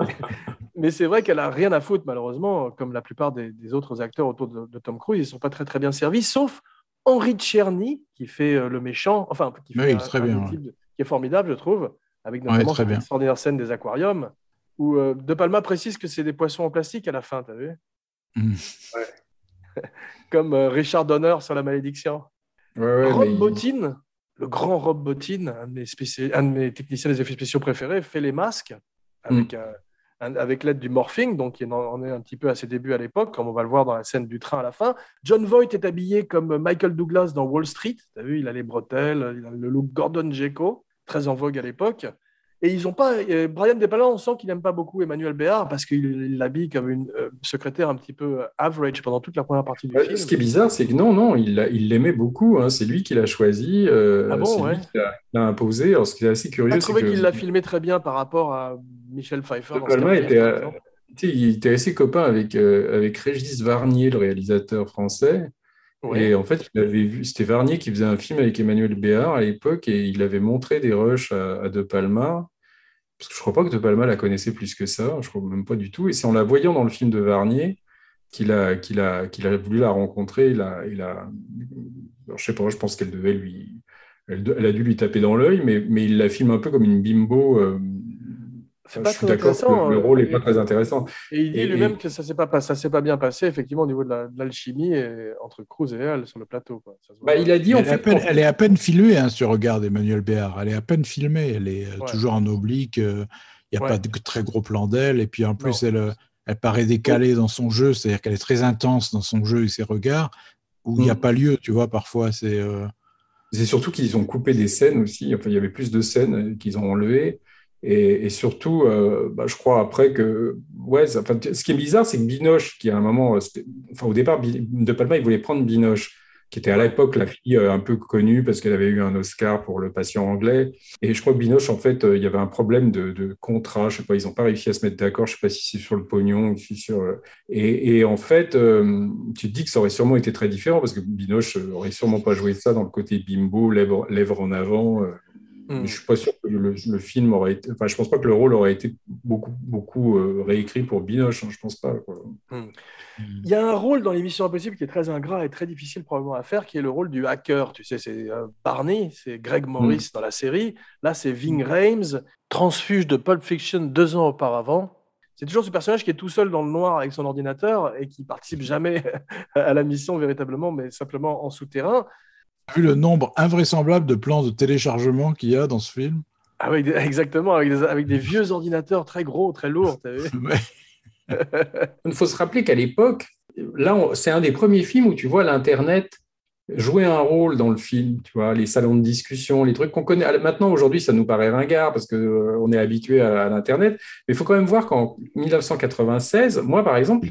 [laughs] Mais c'est vrai qu'elle a rien à foutre, malheureusement, comme la plupart des, des autres acteurs autour de, de Tom Cruise. Ils ne sont pas très, très bien servis, sauf Henry Czerny, qui fait euh, le méchant, enfin, qui Oui, fait très bien, des ouais. types de- qui est formidable, je trouve, avec notamment très cette bien. extraordinaire scène des aquariums, où euh, De Palma précise que c'est des poissons en plastique à la fin, t'as vu Mm. [laughs] Comme euh, Richard Donner sur la malédiction. Ouais, ouais, Rob mais- Bottin, le grand Rob Bottin, un de, mes spéci- un de mes techniciens des effets spéciaux préférés, fait les masques avec, Mm. un- un- avec l'aide du morphing, donc il en est un petit peu à ses débuts à l'époque, comme on va le voir dans la scène du train à la fin. John Voight est habillé comme Michael Douglas dans Wall Street. Tu as vu, il a les bretelles, il a le look Gordon Gekko, très en vogue à l'époque. Et ils ont pas. euh, Brian De Palma, on sent qu'il n'aime pas beaucoup Emmanuel Béard parce qu'il il l'habille comme une euh, secrétaire un petit peu euh, average pendant toute la première partie du film. Ce qui est bizarre, c'est que non, non, il l'a- il l'aimait beaucoup. hein. C'est lui qui l'a choisi. euh, Ah bon, c'est ouais. lui qui l'a imposé. Alors, ce qui est assez curieux, c'est qu'il l'a filmé très bien par rapport à Michel Pfeiffer. Dans Palma était, il était assez copain avec, euh, avec Régis Varnier, le réalisateur français. Et en fait, vu, c'était Varnier qui faisait un film avec Emmanuel Béard à l'époque et il avait montré des rushs à, De Palma. Parce que je crois pas que De Palma la connaissait plus que ça, je crois même pas du tout. Et c'est en la voyant dans le film de Varnier qu'il a, qu'il a, qu'il a voulu la rencontrer. Il a, il a, sais pas, je pense qu'elle devait lui, elle, a dû lui taper dans l'œil, mais, mais il la filme un peu comme une bimbo. euh, enfin, pas je suis très d'accord que le, le euh, rôle n'est et- pas très intéressant. Et il dit Et- lui-même et- que ça ne s'est pas, bien passé, effectivement, au niveau de la- de l'alchimie et- entre Cruise et elle sur le plateau. quoi. Ça se voit. Bah, il a dit en Elle est, à fait. peine, quand- elle est à peine filmée, hein, si tu regardes Emmanuel Béard. Elle est à peine filmée. Elle est euh, Ouais. toujours en oblique. euh, Il n'y a Ouais. pas de très gros plan d'elle. Et puis en plus, Non. elle, euh, elle paraît décalée dans son jeu. C'est-à-dire qu'elle est très intense dans son jeu et ses regards, où il n'y a Mm. pas lieu, tu vois, parfois. C'est. euh, C'est surtout qu'ils ont coupé des scènes aussi. Enfin, il y avait plus de scènes euh, qu'ils ont enlevées. Et, surtout, euh, bah, je crois après que. Ouais, ce qui est bizarre, c'est que Binoche, qui à un moment. euh, Enfin, au départ, De Palma, il voulait prendre Binoche, qui était à l'époque la fille euh, un peu connue parce qu'elle avait eu un Oscar pour Le Patient anglais. Et je crois que Binoche, en fait, il y avait un problème de, contrat. Je sais pas, ils n'ont pas réussi à se mettre d'accord. Je sais pas si c'est sur le pognon ou si sur. Et, en fait, tu te dis que ça aurait sûrement été très différent parce que Binoche aurait sûrement pas joué ça dans le côté bimbo, lèvres, en avant. Hmm. mais je suis pas sûr que le, le film aurait été. Enfin, je pense pas que le rôle aurait été beaucoup, beaucoup euh, réécrit pour Binoche. hein, je pense pas. quoi. Il y a un rôle dans l'émission Impossible qui est très ingrat et très difficile probablement à faire, qui est le rôle du hacker. Tu sais, c'est euh, Barney, c'est Greg Morris dans la série. Là, c'est Ving Rhames, transfuge de Pulp Fiction deux ans auparavant. C'est toujours ce personnage qui est tout seul dans le noir avec son ordinateur et qui participe jamais [laughs] à la mission véritablement, mais simplement en souterrain. Vu le nombre invraisemblable de plans de téléchargement qu'il y a dans ce film. Avec des- exactement, avec des, avec des vieux ordinateurs très gros, très lourds. t'as vu [laughs] Ouais. Il faut se rappeler qu'à l'époque, là, c'est un des premiers films où tu vois l'Internet jouer un rôle dans le film, tu vois, les salons de discussion, les trucs qu'on connaît. Maintenant, aujourd'hui, ça nous paraît ringard parce qu'on est habitué à, à l'Internet, mais il faut quand même voir qu'en 1996, moi, par exemple,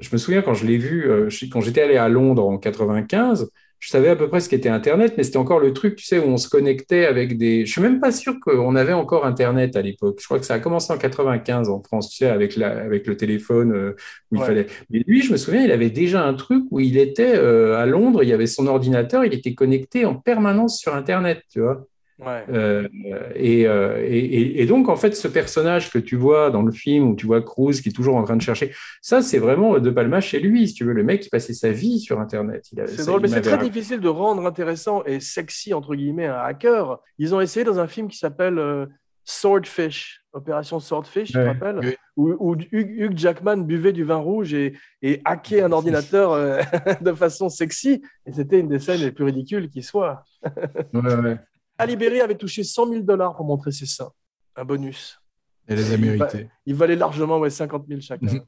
je me souviens quand je l'ai vu, euh, quand j'étais allé à Londres en 95, je savais à peu près ce qu'était Internet, mais c'était encore le truc, tu sais, où on se connectait avec des. Je suis même pas sûr qu'on avait encore Internet à l'époque. Je crois que ça a commencé en 95 en France, tu sais, avec, la, avec le téléphone euh, où il Ouais. fallait. Mais lui, je me souviens, il avait déjà un truc où il était euh, à Londres, il y avait son ordinateur, il était connecté en permanence sur Internet, tu vois. Ouais. Euh, et, euh, et, donc, en fait, ce personnage que tu vois dans le film, où tu vois Cruz qui est toujours en train de chercher, ça, c'est vraiment De Palma chez lui, si tu veux. Le mec qui passait sa vie sur Internet. C'est drôle, mais c'est très difficile de rendre intéressant et sexy, entre guillemets, un hacker. Ils ont essayé dans un film qui s'appelle euh, Swordfish, Opération Swordfish, tu te Ouais, rappelles oui. où, où Hugh, Hugh Jackman buvait du vin rouge et, et hackait un ordinateur euh, [laughs] de façon sexy. Et c'était une des scènes les plus ridicules qui soit. Ouais, ouais. Ali Berry avait touché 100 000 dollars pour montrer ses seins. Un bonus. Elle les a mérités. Il valait largement ouais, 50 000 chacun. [laughs]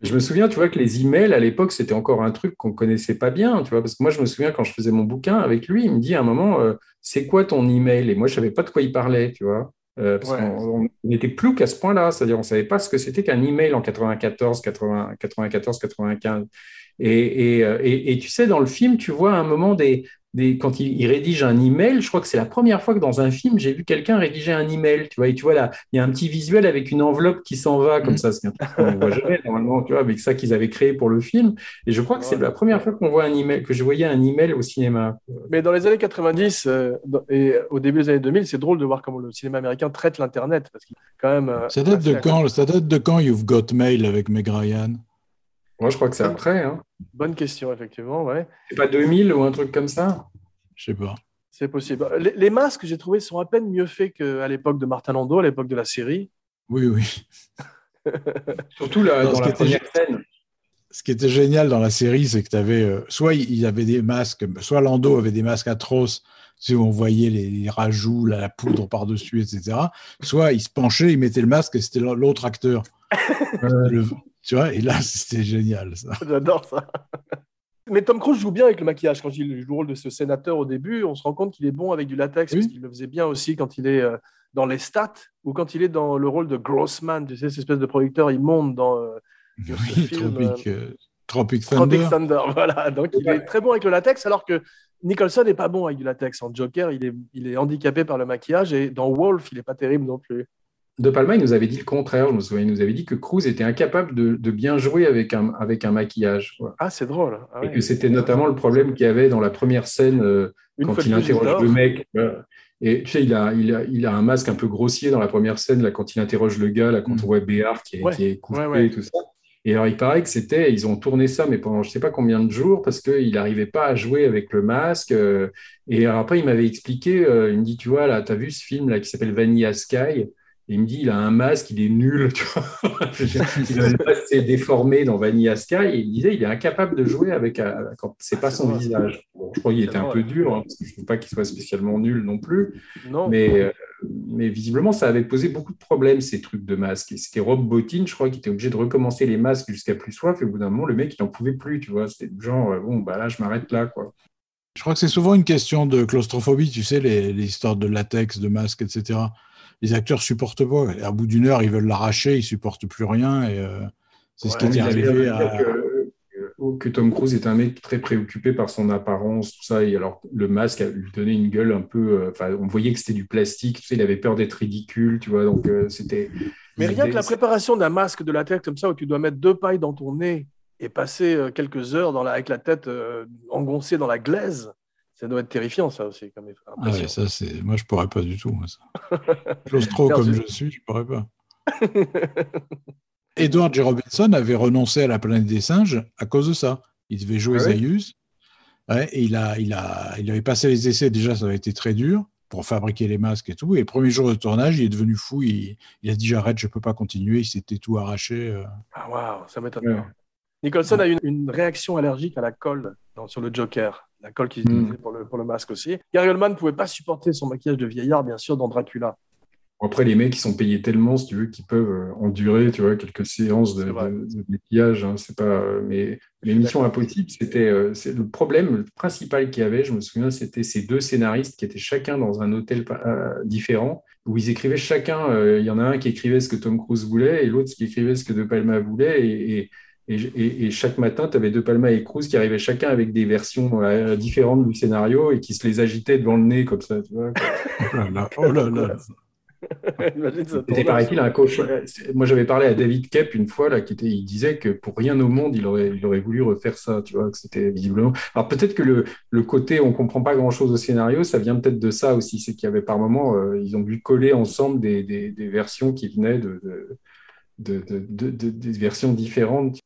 Je me souviens, tu vois, que les emails à l'époque, c'était encore un truc qu'on connaissait pas bien, tu vois, parce que moi, je me souviens quand je faisais mon bouquin avec lui, il me dit à un moment, euh, c'est quoi ton email? Et moi, je savais pas de quoi il parlait, tu vois. Euh, parce Ouais. qu'on on- on était plus qu'à ce point-là, c'est-à-dire on savait pas ce que c'était qu'un email en 94, 80, 94, 95. Et, et, euh, et, et tu sais, dans le film, tu vois à un moment des, des, quand il, il rédige un email, je crois que c'est la première fois que dans un film, j'ai vu quelqu'un rédiger un email, tu vois, et tu vois là, il y a un petit visuel avec une enveloppe qui s'en va comme Mm. ça, c'est un truc qu'on ne voit jamais normalement, tu vois, avec ça qu'ils avaient créé pour le film. Et je crois que c'est la première fois qu'on voit un email, que je voyais un email au cinéma. Mais dans les années 90 euh, et au début des années 2000, c'est drôle de voir comment le cinéma américain traite l'Internet. Parce qu'il est quand même. euh, Ça date de quand Ça date de quand You've Got Mail avec Meg Ryan? Moi, je crois que c'est après, hein. Bonne question, effectivement. Ouais. C'est pas 2000 ou un truc comme ça? Je sais pas. C'est possible. Les, les masques, j'ai trouvé, sont à peine mieux faits qu'à l'époque de Martin Landau, à l'époque de la série. Oui, oui. [laughs] Surtout là, Non, dans ce la qui était première scène. Ce qui était génial dans la série, c'est que tu avais soit il y avait des masques, soit Lando avait des masques atroces, où on voyait les, les rajouts, la, la poudre par-dessus, etc. Soit il se penchait, il mettait le masque et c'était l'autre acteur. [laughs] Le- tu vois, et là, [laughs] c'était génial. Ça. J'adore ça. Mais Tom Cruise joue bien avec le maquillage. Quand il joue le rôle de ce sénateur au début, on se rend compte qu'il est bon avec du latex, Oui. parce qu'il le faisait bien aussi quand il est euh, dans les stats ou quand il est dans le rôle de Grossman, tu sais, cette espèce de producteur immonde dans euh, ce Oui, film, Tropic, euh, Tropic Thunder. Tropic Thunder. [laughs] Voilà, donc il est très bon avec le latex, alors que Nicholson n'est pas bon avec du latex. En Joker, il est, il est handicapé par le maquillage, et dans Wolf, il n'est pas terrible non plus. De Palma, il nous avait dit le contraire, je me souviens. Il nous avait dit que Cruz était incapable de, de bien jouer avec un, avec un maquillage. quoi. Ah, c'est drôle. Ah Et ouais. que c'était notamment le problème qu'il y avait dans la première scène euh, quand il interroge le mec. Et tu sais, il a, il, a, il a un masque un peu grossier dans la première scène, là, quand il interroge le gars, là, quand Mm. on voit Béard qui est, Ouais, qui est couché ouais, ouais. et tout ça. Et alors, il paraît que c'était, ils ont tourné ça, mais pendant je sais pas combien de jours, parce qu'il n'arrivait pas à jouer avec le masque. euh, et alors après, il m'avait expliqué, euh, il me dit, tu vois, là, tu as vu ce film là, qui s'appelle Vanilla Sky? Et il me dit, il a un masque, il est nul. Tu vois [laughs] il avait le masque déformé dans Vanilla Sky et il disait, il est incapable de jouer avec euh, quand c'est pas Ah, son vrai. visage. Bon, je crois qu'il était un peu dur, hein, parce que je ne trouve pas qu'il soit spécialement nul non plus. Non. Mais, euh, mais visiblement, ça avait posé beaucoup de problèmes, ces trucs de masques. Et c'était Rob Bottin, je crois, qui était obligé de recommencer les masques jusqu'à plus soif. Et au bout d'un moment, le mec, il n'en pouvait plus, tu vois. C'était genre, euh, bon, bah là, je m'arrête là, quoi. Je crois que c'est souvent une question de claustrophobie, tu sais, les, les histoires de latex, de masque, etc. Les acteurs supportent pas. Et à bout d'une heure, ils veulent l'arracher, ils supportent plus rien. Et euh, c'est ce qui est arrivé à. que, que- que Tom Cruise était un mec très préoccupé par son apparence, tout ça. Et alors, le masque a lui donné une gueule un peu. euh, Enfin, on voyait que c'était du plastique, tu sais, il avait peur d'être ridicule, tu vois. Donc, euh, c'était. Mais rien que la préparation d'un masque de latex comme ça, où tu dois mettre deux pailles dans ton nez et passer euh, quelques heures dans la- avec la tête euh, engoncée dans la glaise, ça doit être terrifiant, ça aussi, comme Ah impression. ouais, ça, c'est... Moi, je pourrais pas du tout. moi, ça. Claustro comme je- suis, je pourrais pas. [laughs] Edward J. Robinson avait renoncé à la planète des singes à cause de ça. Il devait jouer Ah ouais? Zaius. Ouais, et il, a, il, a, il avait passé les essais, déjà, ça avait été très dur pour fabriquer les masques et tout. Et le premier jour de tournage, il est devenu fou. Il, il a dit J'arrête, je peux pas continuer. Il s'était tout arraché. euh. Ah waouh, ça m'étonne. Nicholson a eu une, une réaction allergique à la colle dans- sur le Joker, la colle qu'il utilisait pour, le, pour le masque aussi. Gary Oldman ne pouvait pas supporter son maquillage de vieillard, bien sûr, dans Dracula. Après, les mecs, ils sont payés tellement, si tu veux, qu'ils peuvent euh, endurer, tu vois, quelques séances de, maquillage. hein, c'est pas, euh, mais l'émission. Impossible, c'était euh, le problème principal qu'il y avait. Je me souviens, c'était ces deux scénaristes qui étaient chacun dans un hôtel euh, différent, où ils écrivaient chacun. euh, Il y en a un qui écrivait ce que Tom Cruise voulait, et l'autre qui écrivait ce que De Palma voulait, et, et, et, et- et chaque matin, tu avais De Palma et Cruise qui arrivaient chacun avec des versions euh, différentes du scénario et qui se les agitaient devant le nez comme ça. Tu vois, Oh là là, oh [laughs] C'était paraît-il un coach. Moi, j'avais parlé à David Kep une fois là, qui était, il disait que pour rien au monde, il aurait, il aurait voulu refaire ça. Tu vois, que c'était visiblement. Alors peut-être que le, le côté, on comprend pas grand-chose au scénario, ça vient peut-être de ça aussi. C'est qu'il y avait par moments, euh, ils ont dû coller ensemble des, des, des versions qui venaient de, de, de, de- de- de- des versions différentes.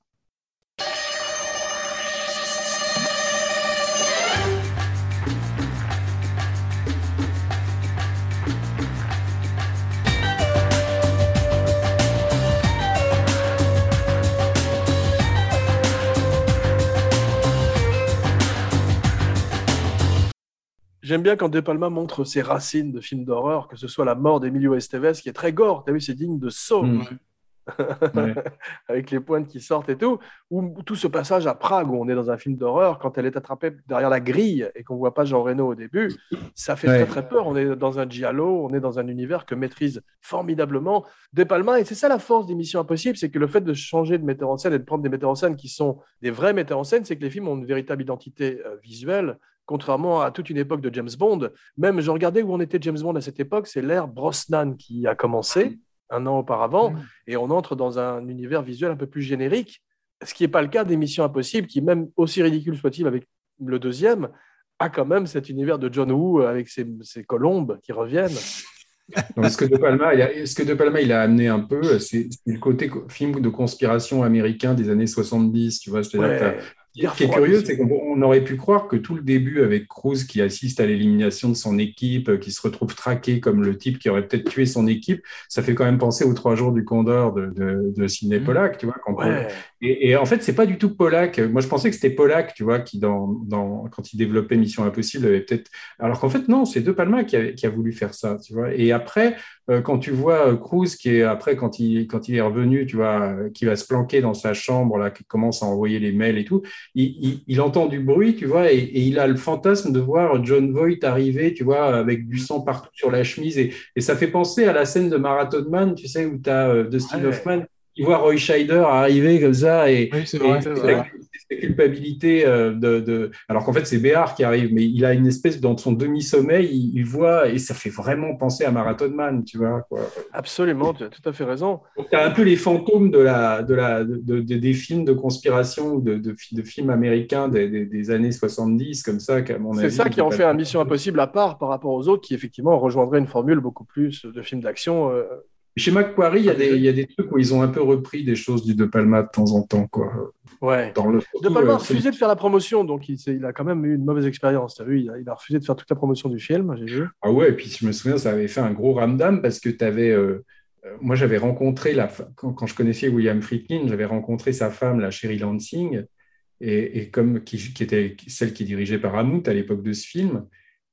J'aime bien quand De Palma montre ses racines de films d'horreur, que ce soit la mort d'Emilio Estevez, qui est très gore. T'as vu, c'est digne de saut, Mm. Ouais. [laughs] avec les pointes qui sortent et tout. Ou tout ce passage à Prague où on est dans un film d'horreur, quand elle est attrapée derrière la grille et qu'on voit pas Jean Reno au début, ça fait Ouais. très très peur. On est dans un giallo, on est dans un univers que maîtrise formidablement De Palma. Et c'est ça la force des Missions Impossibles, c'est que le fait de changer de metteur en scène et de prendre des metteurs en scène qui sont des vrais metteurs en scène, c'est que les films ont une véritable identité euh, visuelle contrairement à toute une époque de James Bond. Même, je regardais où on était James Bond à cette époque, c'est l'ère Brosnan qui a commencé un an auparavant, Mm. et on entre dans un univers visuel un peu plus générique, ce qui n'est pas le cas des Missions Impossibles, qui, même aussi ridicule soit-il avec le deuxième, a quand même cet univers de John Woo avec ses, ses colombes qui reviennent. [laughs] Non, ce que De Palma, il a, ce que De Palma, il a amené un peu, c'est le côté film de conspiration américain des années 70, tu vois. C'est-à-dire Ouais. Ce qui est curieux, c'est qu'on on aurait pu croire que tout le début avec Cruz qui assiste à l'élimination de son équipe, euh, qui se retrouve traqué comme le type qui aurait peut-être tué son équipe, ça fait quand même penser aux trois jours du Condor de, de, de Sidney. Pollack, tu vois. quand on- Ouais. et, et en fait, c'est pas du tout Pollack. Moi, je pensais que c'était Pollack, tu vois, qui dans, dans quand il développait Mission Impossible avait peut-être. Alors qu'en fait, non, c'est De Palma qui a, qui a voulu faire ça, tu vois. Et après, quand tu vois euh, Cruz qui est après quand il quand il est revenu, tu vois, euh, qui va se planquer dans sa chambre là, qui commence à envoyer les mails et tout, il, il, il entend du bruit, tu vois, et, et il a le fantasme de voir John Voight arriver, tu vois, avec du sang partout sur la chemise, et, et ça fait penser à la scène de Marathon Man, tu sais, où tu as Dustin Ouais. Hoffman qui voit Roy Scheider arriver comme ça, et, Oui, c'est et vrai. c'est c'est vrai. la, c'est la culpabilité euh, de, de- Alors qu'en fait, c'est Béard qui arrive, mais il a une espèce, dans son demi-sommeil, il, il voit, et ça fait vraiment penser à Marathon Man, tu vois. Quoi. Absolument, tu as tout à fait raison. Tu as un peu les fantômes de la, de la, de, de- des films de conspiration ou de, de, fi- de films américains des, des- des années 70, comme ça, qu'à mon C'est avis. ça qui en il fait un Mission Impossible à part par rapport aux autres qui effectivement rejoindraient une formule beaucoup plus de films d'action. euh, Chez Macquarie, il y, a des, il y a des trucs où ils ont un peu repris des choses du De Palma de temps en temps. Quoi. Ouais. Dans le, De Palma a euh, refusé de faire la promotion, donc il, a quand même eu une mauvaise expérience. Vu, il a, il a refusé de faire toute la promotion du film, j'ai vu. Ah ouais, et puis je me souviens, ça avait fait un gros ramdam parce que tu avais. moi, j'avais rencontré, la, quand, quand je connaissais William Friedkin, j'avais rencontré sa femme, la Sherry Lansing, et, et comme qui, qui était celle qui dirigeait Paramount à l'époque de ce film.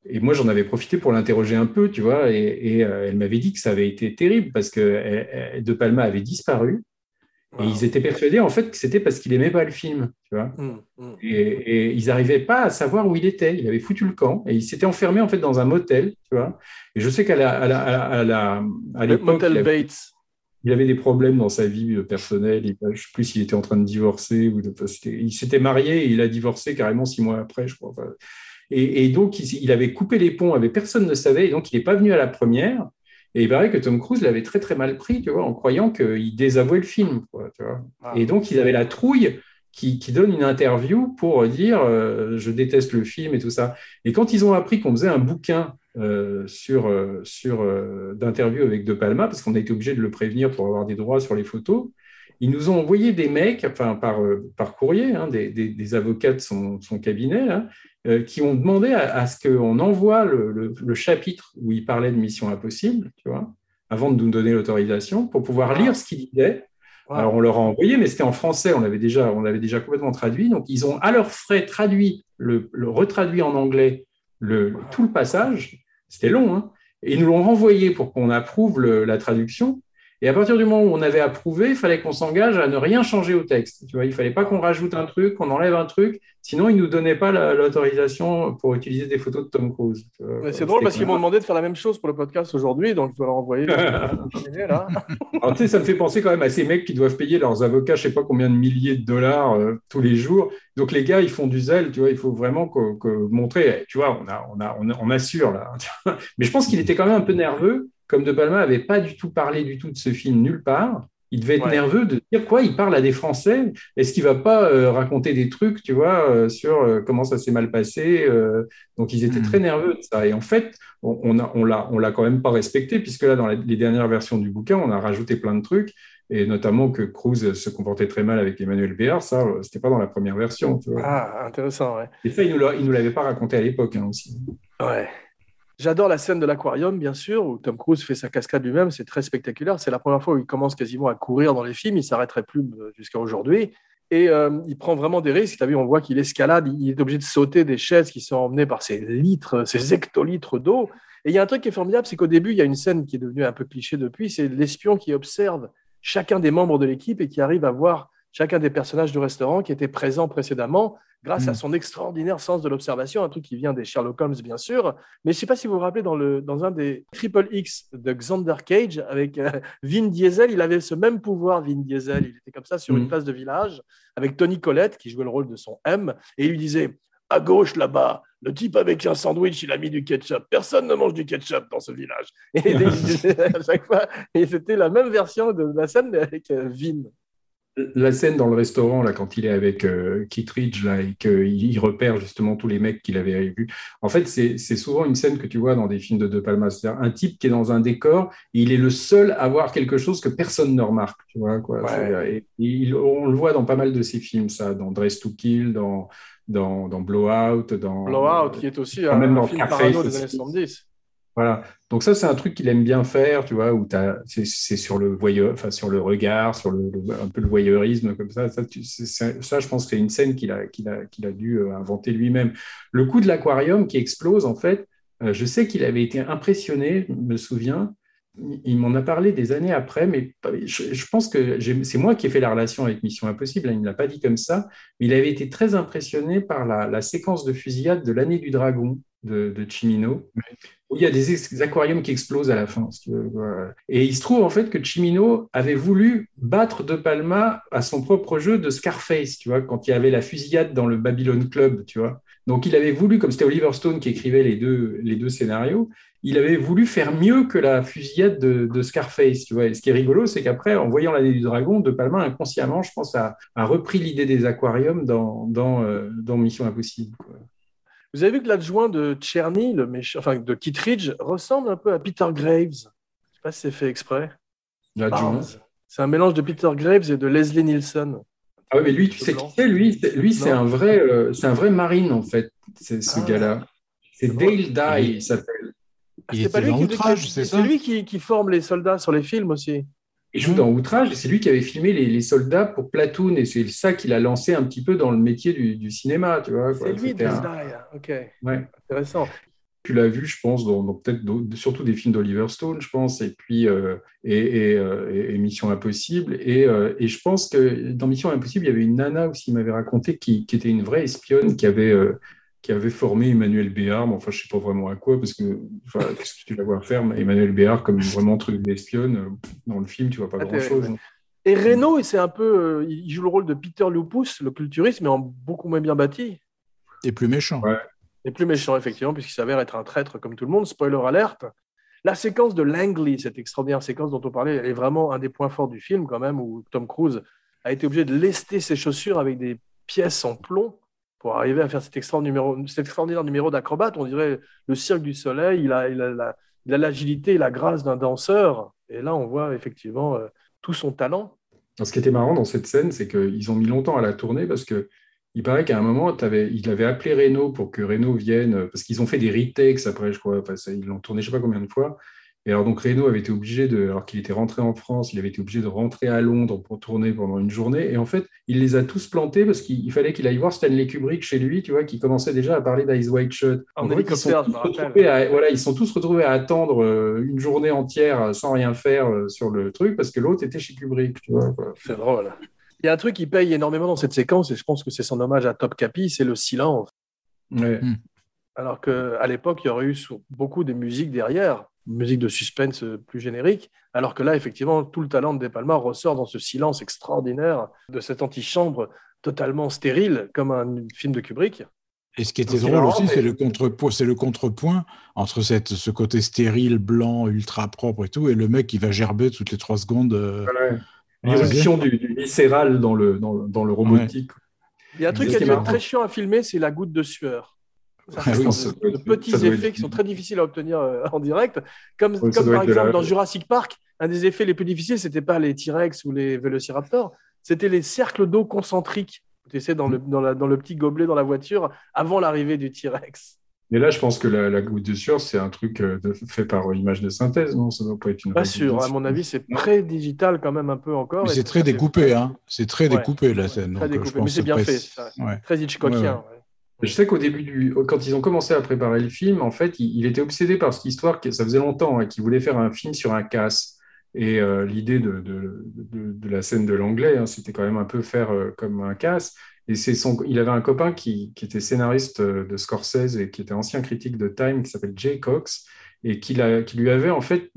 Et moi, j'en avais profité pour l'interroger un peu, tu vois, et, et, euh, elle m'avait dit que ça avait été terrible parce que elle- elle- De Palma avait disparu et ils étaient persuadés en fait que c'était parce qu'il aimait pas le film, tu vois. Hum, hum. Et, et ils n'arrivaient pas à savoir où il était. Il avait foutu le camp et il s'était enfermé en fait dans un motel, tu vois. Et je sais qu'à la, à la, à la- à la- à Le l'époque, Motel il, avait- Bates. il avait des problèmes dans sa vie euh, personnelle. Il- je ne sais plus s'il était en train de divorcer ou de, il s'était marié et il a divorcé carrément six mois après, je crois. Enfin, et, et donc, il, il avait coupé les ponts, avec personne ne savait, et donc il n'est pas venu à la première. Et il paraît que Tom Cruise l'avait très très mal pris, tu vois, en croyant qu'il désavouait le film, quoi, tu vois. Ah. Et donc, ils avaient la trouille qui, qui donne une interview pour dire euh, je déteste le film et tout ça. Et quand ils ont appris qu'on faisait un bouquin euh, sur, euh, sur d'interview avec De Palma, parce qu'on a été obligé de le prévenir pour avoir des droits sur les photos, ils nous ont envoyé des mecs, enfin par, par courrier, hein, des, des- des avocats de son, son cabinet, euh, qui ont demandé à, à ce qu'on envoie le, le- le chapitre où il parlait de Mission Impossible, tu vois, avant de nous donner l'autorisation, pour pouvoir lire ce qu'il disait. Wow. Alors on leur a envoyé, mais c'était en français, on l'avait déjà, on l'avait déjà complètement traduit. Donc ils ont à leurs frais traduit, le, le retraduit en anglais le, tout le passage. C'était long, hein, et ils nous l'ont renvoyé pour qu'on approuve la traduction. Et à partir du moment où on avait approuvé, il fallait qu'on s'engage à ne rien changer au texte. Tu vois, il fallait pas qu'on rajoute un truc, qu'on enlève un truc, sinon ils nous donnaient pas la- l'autorisation pour utiliser des photos de Tom Cruise. C'est drôle parce qu'ils m'ont demandé de faire la même chose pour le podcast aujourd'hui, donc je dois leur envoyer. là. [laughs] Alors, tu sais, ça me fait penser quand même à ces mecs qui doivent payer leurs avocats, je sais pas combien de milliers de dollars euh, tous les jours. Donc, les gars, ils font du zèle, tu vois, il faut vraiment que, que montrer, tu vois, on, a, on, a, on, a- on assure là. Mais je pense qu'il était quand même un peu nerveux, comme De Palma n'avait pas du tout parlé du tout de ce film nulle part. Il devait être Ouais. nerveux de dire quoi, il parle à des Français. Est-ce qu'il va pas euh, raconter des trucs, tu vois, euh, sur euh, comment ça s'est mal passé Donc, ils étaient Mhm. très nerveux de ça. Et en fait, on, on l'a, on quand même pas respecté, puisque là, dans la- les dernières versions du bouquin, on a rajouté plein de trucs, et notamment que Cruz se comportait très mal avec Emmanuel Béard. Ça, c'était pas dans la première version, tu vois. Ah, intéressant, ouais. Et ça, il il nous l'avait pas raconté à l'époque hein, aussi. Ouais. J'adore la scène de l'aquarium, bien sûr, où Tom Cruise fait sa cascade lui-même. C'est très spectaculaire. C'est la première fois où il commence quasiment à courir dans les films. Il s'arrêterait plus euh, jusqu'à aujourd'hui. Et euh, il prend vraiment des risques. As vu, on voit qu'il escalade. Il est obligé de sauter des chaises qui sont emmenées par ces litres, ces hectolitres d'eau. Et il y a un truc qui est formidable, c'est qu'au début, il y a une scène qui est devenue un peu cliché depuis. C'est l'espion qui observe chacun des membres de l'équipe et qui arrive à voir chacun des personnages du restaurant qui étaient présents précédemment grâce Mm. à son extraordinaire sens de l'observation, un truc qui vient des Sherlock Holmes, bien sûr. Mais je ne sais pas si vous vous rappelez, dans, le, dans un des Triple X de Xander Cage, avec euh, Vin Diesel, il avait ce même pouvoir, Vin Diesel. Il était comme ça sur une Mhm. place de village, avec Tony Collette, qui jouait le rôle de son M, et il lui disait à gauche là-bas, le type avec un sandwich, il a mis du ketchup. Personne ne mange du ketchup dans ce village. Et [laughs] [laughs] à chaque fois, et c'était la même version de la scène, mais avec euh, Vin. La scène dans le restaurant, là, quand il est avec euh, Kittredge, là, et qu'il il repère justement tous les mecs qu'il avait vus. En fait, c'est souvent une scène que tu vois dans des films de De Palma. C'est-à-dire un type qui est dans un décor, et il est le seul à voir quelque chose que personne ne remarque. Tu vois, quoi. Ouais. C'est- Et, il- on le voit dans pas mal de ses films, ça, dans Dress to Kill, dans, dans, dans Blowout, dans. Blowout, qui est aussi un, même un film Scarface parano des années 70. Voilà. Donc ça, c'est un truc qu'il aime bien faire, tu vois, où c'est, sur le voyeur, sur le regard, sur le, un peu le voyeurisme comme ça. Ça, je pense que c'est une scène qu'il a, qu'il a, dû euh, inventer lui-même. Le coup de l'aquarium qui explose, en fait, euh, je sais qu'il avait été impressionné, je me souviens. Il- m'en a parlé des années après, mais je, pense que c'est moi qui ai fait la relation avec Mission Impossible. hein, il ne l'a pas dit comme ça, mais il avait été très impressionné par la séquence de fusillade de l'année du dragon de, de Cimino où il y a des aquariums qui explosent à la fin. si tu veux. Voilà. Et il se trouve en fait que Cimino avait voulu battre De Palma à son propre jeu de Scarface, tu vois, quand il y avait la fusillade dans le Babylon Club, tu vois. Donc il avait voulu, comme c'était Oliver Stone qui écrivait les deux, les deux scénarios, il avait voulu faire mieux que la fusillade de, de Scarface, tu vois. Et ce qui est rigolo, c'est qu'après, en voyant l'année du dragon, De Palma inconsciemment, je pense, a, a repris l'idée des aquariums dans, dans, euh, dans Mission Impossible. quoi. Vous avez vu que l'adjoint de Tcherny, le méchant, enfin de Kittredge, ressemble un peu à Peter Graves. Je sais pas si c'est fait exprès. L'adjoint. C'est un mélange de Peter Graves et de Leslie Nielsen. Ah oui, mais lui, tu sais qui c'est Lui, c'est- lui c'est un vrai, euh, c'est un vrai marine en fait. C'est ce Ah. gars-là. C'est Dale. Dye, il s'appelle. Ah, c'est pas lui qui- Outrage, qui- c'est C'est ça? lui qui, qui forme les soldats sur les films aussi. Il joue dans Outrage et c'est lui qui avait filmé les, les soldats pour Platoon et c'est ça qui l'a lancé un petit peu dans le métier du, du cinéma, tu vois. C'est lui, un-. Ok, ouais. intéressant. Tu l'as vu, je pense, dans, dans peut-être surtout des films d'Oliver Stone, je pense, et puis euh, et, et, euh, et- et Mission Impossible. Et, euh, et je pense que dans Mission Impossible, il y avait une nana aussi, il m'avait raconté, qui, qui était une vraie espionne, qui avait, qui avait formé Emmanuel Béard. Mais enfin, je sais pas vraiment à quoi, parce que enfin, qu'est-ce que tu la vois faire mais Emmanuel Béard comme vraiment truc d'espionne euh, dans le film, tu vois pas Ah, grand-chose. terrible. Et Reno, c'est un peu, euh, il joue le rôle de Peter Lupus, le culturiste, mais en beaucoup moins bien bâti. Et plus méchant. Ouais. Et plus méchant, effectivement, puisqu'il s'avère être un traître comme tout le monde. Spoiler alerte. La séquence de Langley, cette extraordinaire séquence dont on parlait, elle est vraiment un des points forts du film, quand même, où Tom Cruise a été obligé de lester ses chaussures avec des pièces en plomb pour arriver à faire cet extraordinaire numéro, d'acrobate. On dirait le cirque du soleil. Il a il a la- il a l'agilité et la grâce d'un danseur. Et là, on voit effectivement euh, tout son talent. Ce qui était marrant dans cette scène, c'est qu'ils ont mis longtemps à la tourner parce que il paraît qu'à un moment, t'avais- il avait appelé Renault pour que Renault vienne, parce qu'ils ont fait des retakes après, je crois. Ça, ils l'ont tourné je sais pas combien de fois. Et alors, donc, Renault avait été obligé de, alors qu'il était rentré en France, il avait été obligé de rentrer à Londres pour tourner pendant une journée. Et en fait, il les a tous plantés parce qu'il il fallait qu'il aille voir Stanley Kubrick chez lui, tu vois, qui commençait déjà à parler d'Ice White Shut. En ils sont à- voilà, ils sont tous retrouvés à attendre euh, une journée entière euh, sans rien faire euh, sur le truc parce que l'autre était chez Kubrick, tu vois. C'est drôle. Il y a un truc qui paye énormément dans cette séquence, et je pense que c'est son hommage à Top Capi, c'est le silence. Ouais. Alors qu'à l'époque, il y aurait eu beaucoup de musique derrière, musique de suspense euh, plus générique, alors que là, effectivement, tout le talent de De Palma ressort dans ce silence extraordinaire de cette antichambre totalement stérile, comme un film de Kubrick. Et ce qui était drôle aussi, mais- c'est le contrepoint, c'est le contrepoint entre cette, ce côté stérile, blanc, ultra propre et tout, et le mec qui va gerber toutes les trois secondes. euh, Voilà. Du, du viscéral dans le, dans, le- dans le robotique. Il y a un truc qui est très chiant à filmer, c'est la goutte de sueur. Ça, Ah oui, ça de, doit de être- petits effets être- qui sont très difficiles à obtenir euh, en direct. Comme, Oui, par la- exemple dans Jurassic Park, un des effets les plus difficiles, c'était pas les T-Rex ou les Vélociraptors, c'était les cercles d'eau concentriques. Tu sais, dans le, dans, la- dans le petit gobelet dans la voiture avant l'arrivée du T-Rex. Mais là, je pense que la, la goutte de sueur, c'est un truc euh, de- fait par image de synthèse, non? Ça doit pas être une Pas sûr, à mon avis, c'est très digital quand même un peu encore. C'est très découpé, hein. C'est très Ouais. découpé la scène. Très donc, euh, je découpé, pense mais c'est bien fait. Ouais. Très Hitchcockien. Ouais, ouais. Je sais qu'au début du, quand ils ont commencé à préparer le film, en fait, il, était obsédé par cette histoire que ça faisait longtemps, hein, qu'il voulait faire un film sur un casse. Et euh, l'idée de, de, de, la scène de l'anglais, hein, c'était quand même un peu faire euh, comme un casse. Et son, il avait un copain qui, qui était scénariste euh, de Scorsese et qui était ancien critique de Time, qui s'appelle Jay Cox, et qui, qui lui avait en fait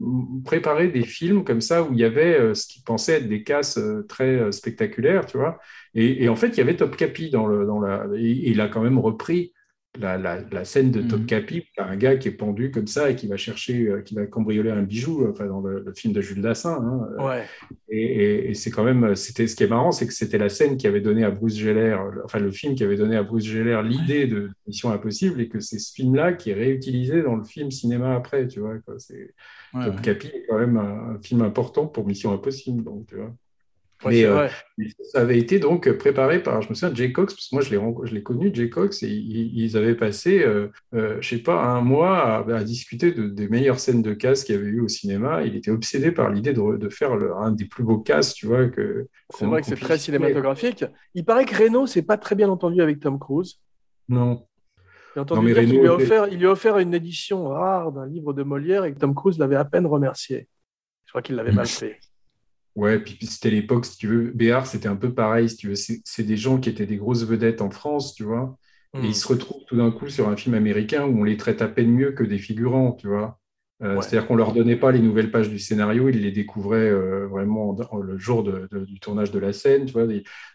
préparé des films comme ça où il y avait euh, ce qu'il pensait être des casses euh, très euh, spectaculaires, tu vois. Et, en fait, il y avait Top Capi dans le, dans la, il a quand même repris la, la, la scène de Mhm. Topkapi, t'as un gars qui est pendu comme ça et qui va chercher, euh, qui va cambrioler un bijou, enfin dans le, le film de Jules Dassin. hein. Ouais. Et, et- et c'est quand même, c'était ce qui est marrant, c'est que c'était la scène qui avait donné à Bruce Geller, enfin le film qui avait donné à Bruce Geller l'idée de Mission Impossible et que c'est ce film-là qui est réutilisé dans le film cinéma après, tu vois. quoi. Ouais, Top ouais. Capi est quand même un, un film important pour Mission Impossible, donc tu vois. Mais, euh, vrai. Ça avait été donc préparé par, je me souviens, Jay Cox, parce que moi je l'ai connu, Jay Cox, et ils, ils avaient passé, euh, euh, je sais pas, un mois à, à discuter de- des meilleures scènes de casse qu'il y avait eu au cinéma. Il était obsédé par l'idée de, re- de faire le- un des plus beaux casses, tu vois. Que, C'est vrai que c'est très cinématographique. Il paraît que Reno s'est pas très bien entendu avec Tom Cruise. Non. J'ai entendu Non, mais dire qu'il Reno lui, a était- offert, il lui a offert une édition rare d'un livre de Molière et que Tom Cruise l'avait à peine remercié. Je crois qu'il l'avait [laughs] mal fait. Ouais, puis puis c'était l'époque, si tu veux, Béard, c'était un peu pareil, si tu veux. C'est des gens qui étaient des grosses vedettes en France, tu vois. Et Hmm. ils se retrouvent tout d'un coup sur un film américain où on les traite à peine mieux que des figurants, tu vois. Euh, Ouais. C'est-à-dire qu'on leur donnait pas les nouvelles pages du scénario, ils les découvraient euh, vraiment en- le jour de- de- du tournage de la scène, tu vois.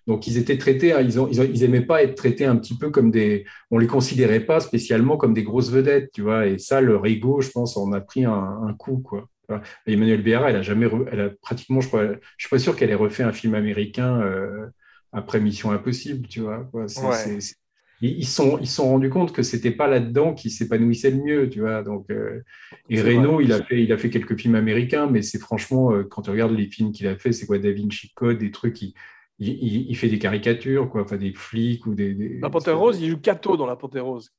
Donc ils étaient traités, hein, ils, ont, ils, ont- ils aimaient pas être traités un petit peu comme des, on les considérait pas spécialement comme des grosses vedettes, tu vois. Et ça, leur ego, je pense, en a pris un, un coup, quoi. Emmanuel Béard, elle a jamais, re- elle a pratiquement, je crois, je suis pas sûr qu'elle ait refait un film américain euh, après Mission Impossible, tu vois. Ouais. ils sont, ils se sont rendus compte que c'était pas là-dedans qu'ils s'épanouissaient le mieux, tu vois. Donc, euh, et Reno, il a fait, il a fait quelques films américains, mais c'est franchement, euh, quand tu regardes les films qu'il a fait, c'est quoi, Da Vinci Code, des trucs, il, il, il- il fait des caricatures, quoi, enfin des flics ou des. des- La Panthère Rose, il joue Kato dans La Panthère Rose.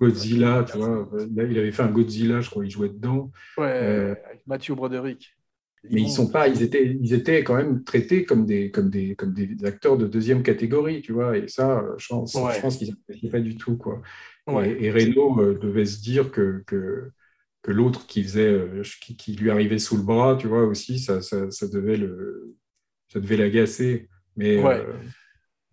Godzilla, tu vois. Là, il avait fait un Godzilla, je crois, il jouait dedans. Ouais, Euh, avec Mathieu Broderick. Mais ils sont pas, ils étaient, ils étaient quand même traités comme des, comme des, comme des acteurs de deuxième catégorie, tu vois. Et ça, je pense, Ouais. je pense qu'ils pas du tout, quoi. Ouais. Et, et Reno euh, devait se dire que, que, que l'autre qui faisait, euh, qui, qui lui arrivait sous le bras, tu vois, aussi, ça, ça, ça devait le, ça devait l'agacer. Mais Ouais. euh,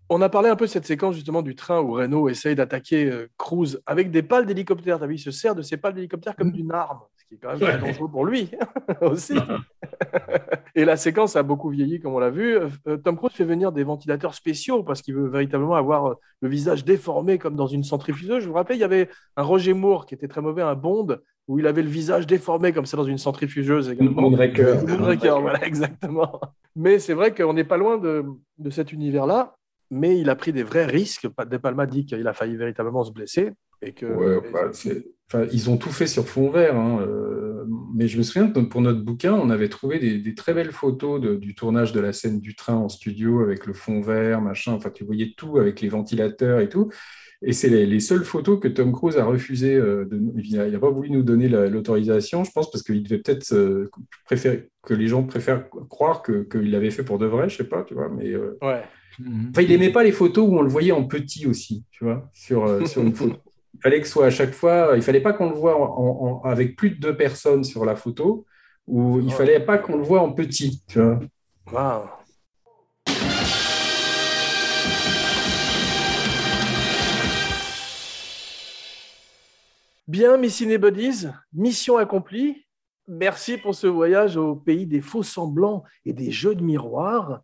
On a parlé un peu de cette séquence justement du train où Renault essaye d'attaquer euh, Cruz avec des pales d'hélicoptère. T'as vu, il se sert de ces pales d'hélicoptère comme d'une arme, ce qui est quand même très dangereux pour lui [laughs] aussi. [laughs] Et la séquence a beaucoup vieilli, comme on l'a vu. Euh, Tom Cruise fait venir des ventilateurs spéciaux parce qu'il veut véritablement avoir le visage déformé comme dans une centrifugeuse. Je vous rappelle, il y avait un Roger Moore qui était très mauvais, un Bond, où il avait le visage déformé comme ça dans une centrifugeuse également. Moonraker. Moonraker, voilà, [laughs] exactement. Mais c'est vrai qu'on n'est pas loin de, de cet univers-là, mais il a pris des vrais risques. De Palma dit qu'il a failli véritablement se blesser. Et que, Ouais, bah, enfin, ils ont tout fait sur fond vert. hein, euh, mais je me souviens que pour notre bouquin, on avait trouvé des, des très belles photos de- du tournage de la scène du train en studio avec le fond vert, machin. Enfin, tu voyais tout avec les ventilateurs et tout. Et c'est les, les seules photos que Tom Cruise a refusé. euh, de, il n'a pas voulu nous donner la- l'autorisation, je pense, parce qu'il devait peut-être euh, préférer que les gens préfèrent croire que- qu'il l'avait fait pour de vrai, je sais pas, tu vois. Mais euh, ouais. Mhm. Enfin, il aimait pas les photos où on le voyait en petit aussi, tu vois, sur, euh, sur une photo. [laughs] Il fallait que ce soit à chaque fois, il fallait pas qu'on le voit en- en- avec plus de deux personnes sur la photo, ou il fallait pas qu'on le voit en petit, tu vois. Wow. Bien, mes cinébodies, mission accomplie. Merci pour ce voyage au pays des faux semblants et des jeux de miroirs.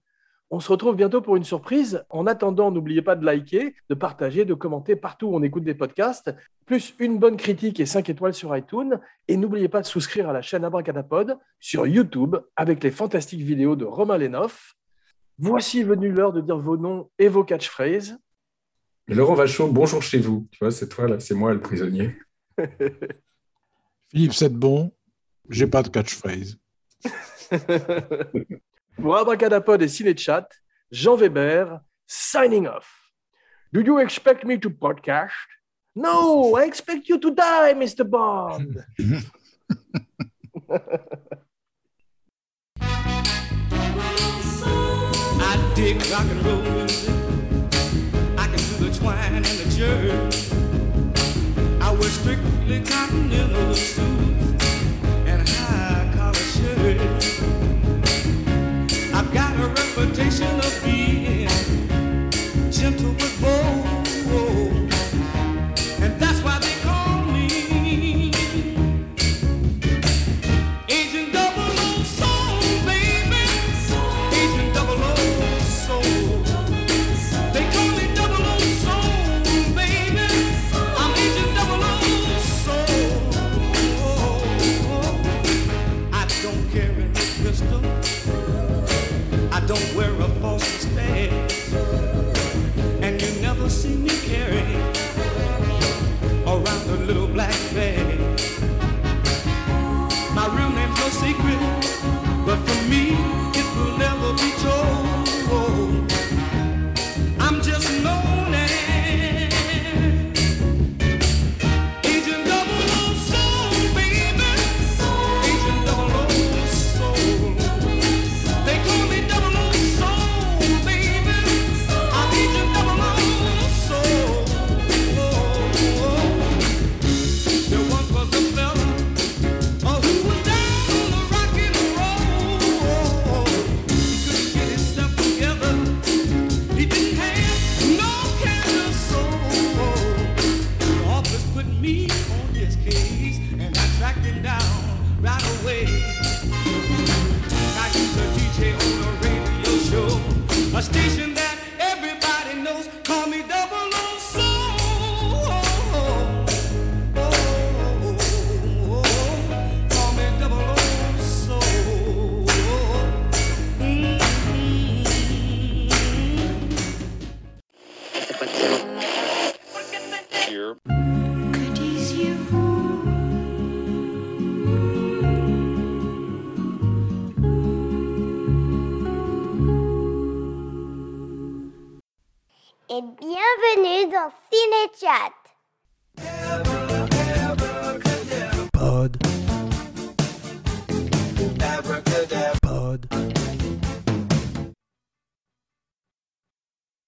On se retrouve bientôt pour une surprise. En attendant, n'oubliez pas de liker, de partager, de commenter partout où on écoute des podcasts, plus une bonne critique et 5 étoiles sur iTunes. Et n'oubliez pas de souscrire à la chaîne Abracadapod sur YouTube avec les fantastiques vidéos de Romain Lenoff. Voici venu l'heure de dire vos noms et vos catchphrases. Laurent Vachon, bonjour chez vous, tu vois, c'est toi là, c'est moi le prisonnier. [laughs] Philippe Sedbon, j'ai pas de catchphrase. [laughs] Pour Abracadapod et Cinechat, Jean Weber, signing off. Do you expect me to podcast? No, I expect you to die, Mr. Bond. [laughs] I dig rock and roll music. I can do the twine and the jerk. Wear strictly continental suits and high collar shirts. I've got a reputation of being